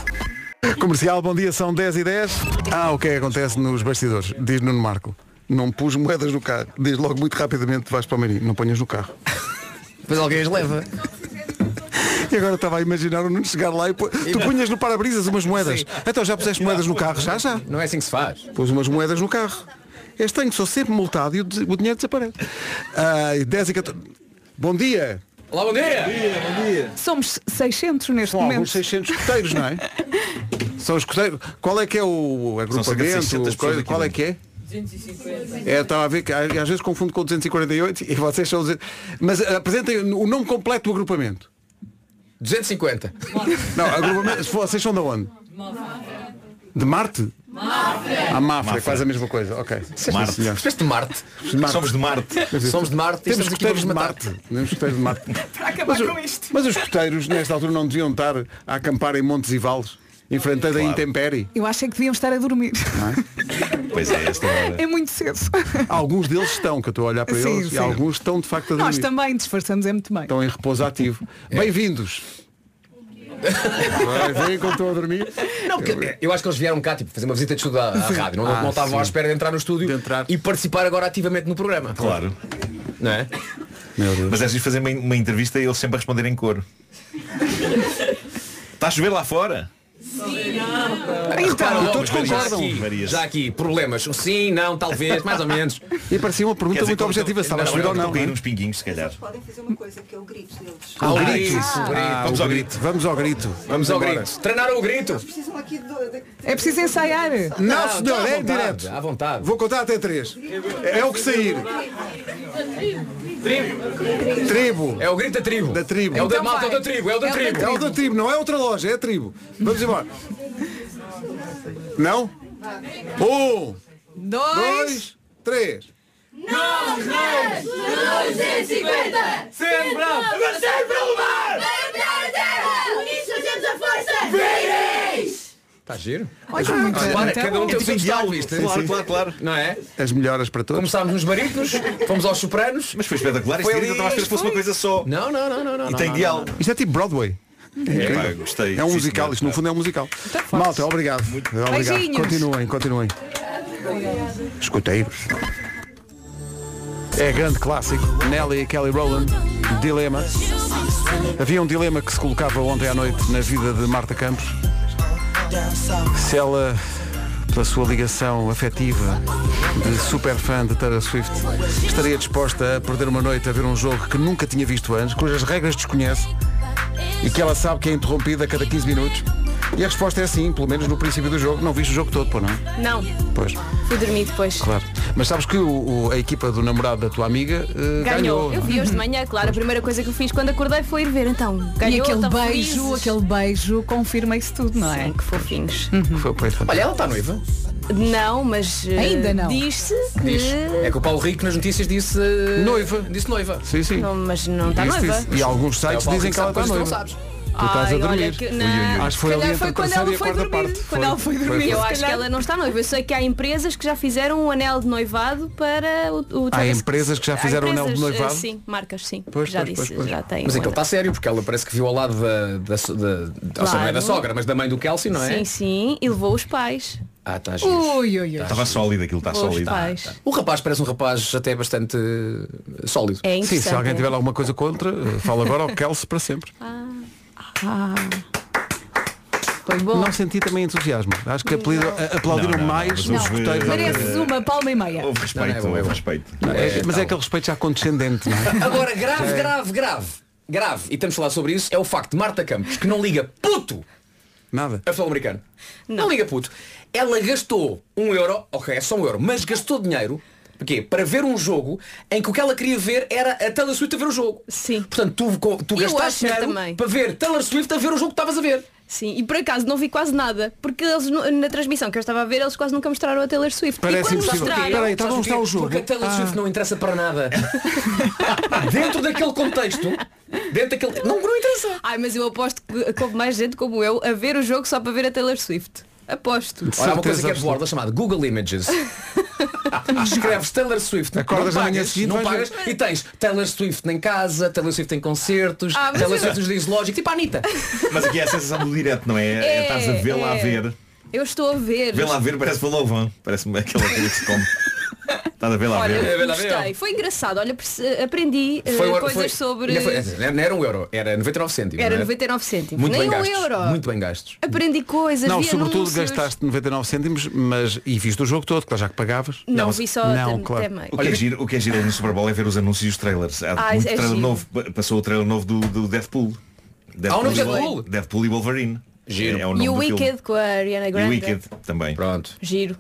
Comercial, bom dia, são 10 e 10. Ah, o que é que acontece nos bastidores? Diz Nuno Marco. Não pus moedas no carro. Diz logo muito rapidamente, vais para o Meirinho, não ponhas no carro. Depois alguém as leva. E agora estava a imaginar o Nuno chegar lá e pô- tu punhas no para-brisas umas moedas. Sim. Então já puseste moedas no carro? Já, já. Não é assim que se faz. Pus umas moedas no carro. É estranho, sou sempre multado e o, dinheiro desaparece. Ai, 10 e 14. Bom dia! Olá, bom dia! Bom dia! Somos 600 neste São momento. alguns 600 escuteiros, não é? São os escuteiros. Qual é que é o agrupamento? 600 Qual, é dentro. que é? É, estava a ver que às vezes confundo com o 248 e vocês são. Mas eh, apresentem o nome completo do agrupamento. 250. Não, agrupamento, vocês são de onde? De Marte? A Mafra, é quase a mesma coisa. Ok. Marte. Espécie de Marte. Somos de Marte. Somos de Marte e Temos escuteiros de. Marte. Temos escuteiros de Marte. Para acabar Mas, com isto. mas os escuteiros, nesta altura, não deviam estar a acampar em montes e vales, enfrentando a intempérie. Eu acho é que deviam estar a dormir. Pois é, esta hora. É muito cedo. Alguns deles estão, que eu estou a olhar para Sim, eles, sim. e alguns estão de facto a Nós dormir. também disfarçamos é muito bem. Estão em repouso ativo. Bem-vindos. Vai, Vem quando estou a dormir. Não, porque eu acho que eles vieram cá tipo, fazer uma visita de estudo à, à rádio. Não, Ah, não estavam sim. à espera de entrar no estúdio e participar agora ativamente no programa. Claro. Não é? Meu Deus. Mas é de fazer uma, uma entrevista e eles sempre a responder em coro. Está a chover lá fora? Repara, e logo, todos já concordam. aqui, Varias. já aqui, problemas. Sim, não, talvez, mais ou menos. E parecia uma pergunta dizer, muito objetiva, se estava a chover ou não. cair não é? uns pinguinhos, se calhar. Podem fazer uma coisa que é o grito deles. Ah, o Ah, grito. Ah, grito. Vamos o ao grito. Vamos ao grito. Vamos ao grito. Treinaram o grito. Aqui É preciso ensaiar. Não, Ah, senhor, à é direto. À vontade. Vou contar até três. É o que sair. Tribo. É o grito da tribo. Da tribo. É o da Então malta, é vai. da tribo, é o da É o da tribo. É o da tribo, não é outra loja, é a tribo. Vamos embora. Não? Um, Dois. dois, três. Sempre bravo. Está giro? Olha, muito Olha, bom. cada um tem o seu estilo, viste? Claro, claro, claro. Não é? As melhoras para todos. Começámos nos barítonos, fomos aos sopranos. Mas foi espetacular. Isto Foi ainda ali, estava a esperar que fosse uma coisa só. Não, não, não, não. não E não, tem não. Isto é tipo Broadway. É, pá, gostei. É um Sim, musical, isto no fundo é um musical. Malta, obrigado. Obrigado. Beijinhos. Continuem, continuem. Escuteiros. É grande clássico. Nelly e Kelly Rowland. Dilema. Havia um dilema que se colocava ontem à noite na vida de Marta Campos. Se ela, pela sua ligação afetiva de super fã de Taylor Swift, estaria disposta a perder uma noite a ver um jogo que nunca tinha visto antes, cujas regras desconhece e que ela sabe que é interrompida a cada 15 minutos. E a resposta é sim, pelo menos no princípio do jogo. Não viste o jogo todo, pô, não é? Não, Pois, fui dormir depois. claro. Mas sabes que o- o- a equipa do namorado da tua amiga eh, ganhou. Ganhou. Eu vi hoje de manhã, claro. A primeira coisa que eu fiz quando acordei foi ir ver. Então, ganhou. E aquele beijo, felizes. aquele beijo confirma isso tudo, não é? Sim, que fofinhos. Foi, foi fantástico. Olha, ela está noiva. Não, mas eh, Ainda não. diz-se que. Diz. É que o Paulo Rico nas notícias disse. eh, Noiva. Disse noiva. Sim, sim. Não, mas não está Disse noiva. isso. E alguns É o sites Paulo dizem Rico que ela sabe está coisas que noiva. não sabes. Tu estás a dormir. olha que- não. ui, ui. Acho que foi ali entre foi quando ela foi dormir. parte. Quando ela foi dormir. Eu se acho que ela não está noiva. Eu sei que há empresas que já fizeram um anel de noivado para o, o Há empresas que já fizeram um anel de empresas, noivado? eh, Sim, marcas, sim. Pois, já pois, disse, pois, pois. já tem. Mas aquilo está anel. sério, porque ela parece que viu ao lado da, da, da, seja, não é da Claro. sogra, mas da mãe do Kelsey, não é? Sim, sim. E levou os pais. Ah, está giro. Ui, ui, ui. Estava sólido aquilo, está sólido. pais. O rapaz parece um rapaz até bastante eh, sólido. É Sim, se alguém tiver alguma coisa contra, eh, fala agora ao Kelsey para sempre. Ah. Foi bom. Não senti também entusiasmo. Acho que apelido- a- aplaudiram Não, não, não, mais mas os escuteiros. Mereces uma palma e meia. Houve respeito, Não, não, é bom, é houve bom. respeito. É, mas é aquele respeito já condescendente, não é? Agora, grave, grave, grave. grave, e temos de falar sobre isso, é o facto de Marta Campos, que não liga puto Nada. a futebol americano. Não. liga puto. Ela gastou um euro, ok, é só um euro, mas gastou dinheiro Porquê? Para ver um jogo em que o que ela queria ver era a Taylor Swift a ver o jogo. Sim. Portanto, tu, tu gastaste dinheiro também. para ver Taylor Swift a ver o jogo que estavas a ver. Sim, e por acaso não vi quase nada, porque eles na transmissão que eu estava a ver, eles quase nunca mostraram a Taylor Swift. Parece e quando impossível. mostraram, Espera aí, estava a mostrar o jogo. Porque a Taylor Ah. Swift não interessa para nada. dentro daquele contexto, dentro daquele. Não, não interessa. Ai, mas eu aposto que houve mais gente como eu a ver o jogo só para ver a Taylor Swift. Aposto. Olha, há uma coisa que é borda chamada Google Images. Escreves Taylor Swift, Acordas não pagas, seguinte, não pagas e tens Taylor Swift em casa, Taylor Swift em concertos, Ah, Taylor Swift nos dias lógico, tipo a Anitta. Mas aqui é a sensação do direto, não é? É, estás a vê-la a é. ver. Eu estou a ver. Vê-la a ver, parece Valovão. Parece-me aquela coisa que se come. Estás a vê-la a Olha, ver. gostei. Foi engraçado. Olha, aprendi Foi, coisas foi- sobre. foi- não era um euro, era 99 cêntimos. Era não é? 99 cêntimos. Muito Nem bem um gastos. euro. Muito bem gastos. Aprendi coisas. Não, sobretudo anúncios. gastaste 99 cêntimos, mas e viste o jogo todo, claro, já que pagavas. Não, mas- vi só não, até, claro. até meio. O que, é giro, o que é giro no Super Bowl é ver os anúncios e os trailers. Há Ah, muito é trailer giro. novo. Pa- Passou o trailer novo do, do um novo e- Deadpool? Deadpool e Wolverine. Giro. É, é o nome E o do filme. Wicked com a Ariana E Grande. o Wicked também. Pronto. Giro.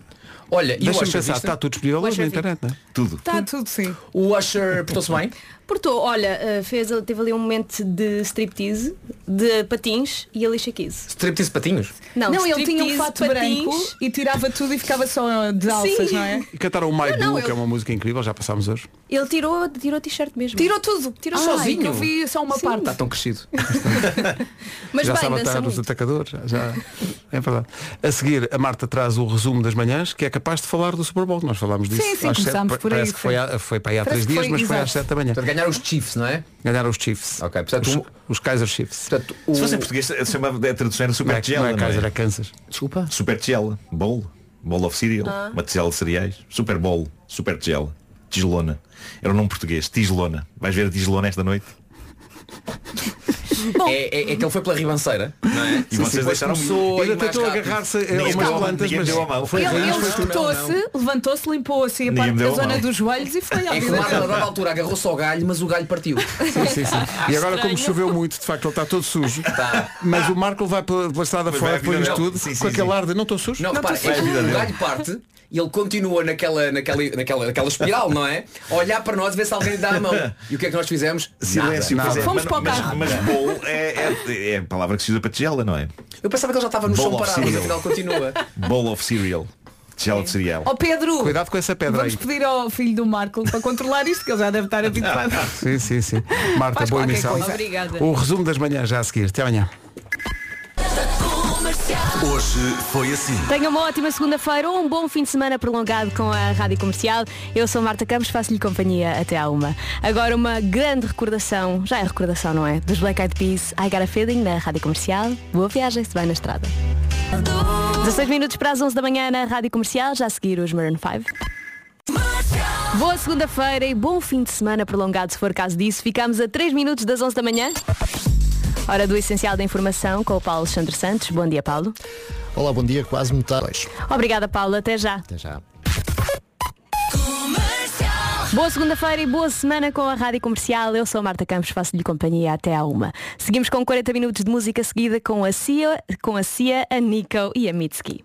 Olha, e o Deixa-me Usher, pensar, viste? está tudo disponível hoje na internet, não é? Tudo. Está tudo sim. O Usher portou-se bem? Portou, olha, eh, fez, teve ali um momento de striptease, de patins e Alicia Keys. Striptease patinhos? Não, Não, ele tinha um fato branco patins. e tirava tudo e ficava só de alças, Sim. não é? E cantaram o My Não, não, Boo, eu- que é uma música incrível, já passámos hoje. Ele tirou, tirou a t-shirt mesmo. Tirou tudo. Tirou Ai, sozinho. eu vi só uma parte. Está tão crescido. Mas já bem, sabe atar os atacadores. já- é verdade. A seguir, a Marta traz o resumo das manhãs, que é capaz de falar do Super Bowl. Nós falámos disso. Sim, sim, às sete, começámos por aí, Parece que foi, sim. foi para aí há três dias, foi- mas foi às. 7 da manhã. Ganharam os Chiefs, não é? Ganharam os Chiefs. Ok, portanto, os, um- os Kaiser Chiefs. Portanto, o... Se fosse em português, se chamava, a tradução era Não Super é, não Tigela. é não Kaiser, é? é Kansas. Desculpa. Super Tigela. Bowl. Bowl of Cereal. Ah. Uma tigela de cereais. Super Bowl. Super Tigela. Tigelona. Era um nome português. Tigelona. Vais ver a Tigelona esta noite? É, é, é que ele foi pela ribanceira, não é? E vocês depois deixaram começou Ele tentou agarrar-se a umas plantas, mas deu a mão. foi Ele, espetou-se, levantou-se, limpou assim a, parte, me deu a a zona dos joelhos e foi à É o vida Marco, a dele. dada altura, agarrou-se ao galho, mas o galho partiu. Sim, sim, sim. E agora como choveu muito, de facto ele está todo sujo. Tá. Mas o Marco vai pela, estrada fora depois disto tudo, Sim, sim, com aquele sim. ar de não estou sujo. Não, repara, é o galho parte e ele continua naquela, naquela, naquela, naquela espiral, não é? Olhar para nós, ver se alguém lhe dá a mão. E o que é que nós fizemos? Silêncio. Nada. é. Fomos mas, para o mas- carro. Mas bowl é, é, é a palavra que se usa para tigela, não é? Eu pensava que ele já estava no Bowl chão parado, mas cereal. afinal continua. Bowl of cereal. Tigela de cereal. Ó Pedro, Cuidado com essa pedra vamos aí. pedir ao filho do Marco para controlar isto, que ele já deve estar habituado. Sim, sim, sim. Marta, Faz boa emissão. coisa. Obrigada. O resumo das manhãs já a seguir. Até amanhã. Hoje foi assim. Tenha uma ótima segunda-feira ou um bom fim de semana prolongado com a Rádio Comercial. Eu sou Marta Campos, faço-lhe companhia até à uma. Agora uma grande recordação, já é recordação, não é? Dos Black Eyed Peas, I Got a Feeling na Rádio Comercial. Boa viagem se vai na estrada. 16 minutos para as 11 da manhã na Rádio Comercial, já a seguir os Maroon 5. Boa segunda-feira e bom fim de semana prolongado se for caso disso. Ficamos a 3 minutos das 11 da manhã. Hora do Essencial da Informação com o Paulo Alexandre Santos. Bom dia, Paulo. Olá, bom dia, quase metade. Obrigada, Paulo. Até já. Até já. Boa segunda-feira e boa semana com a Rádio Comercial. Eu sou a Marta Campos, faço-lhe companhia até à uma. Seguimos com 40 minutos de música seguida com a Cia, com a Cia, a Nico e a Mitski.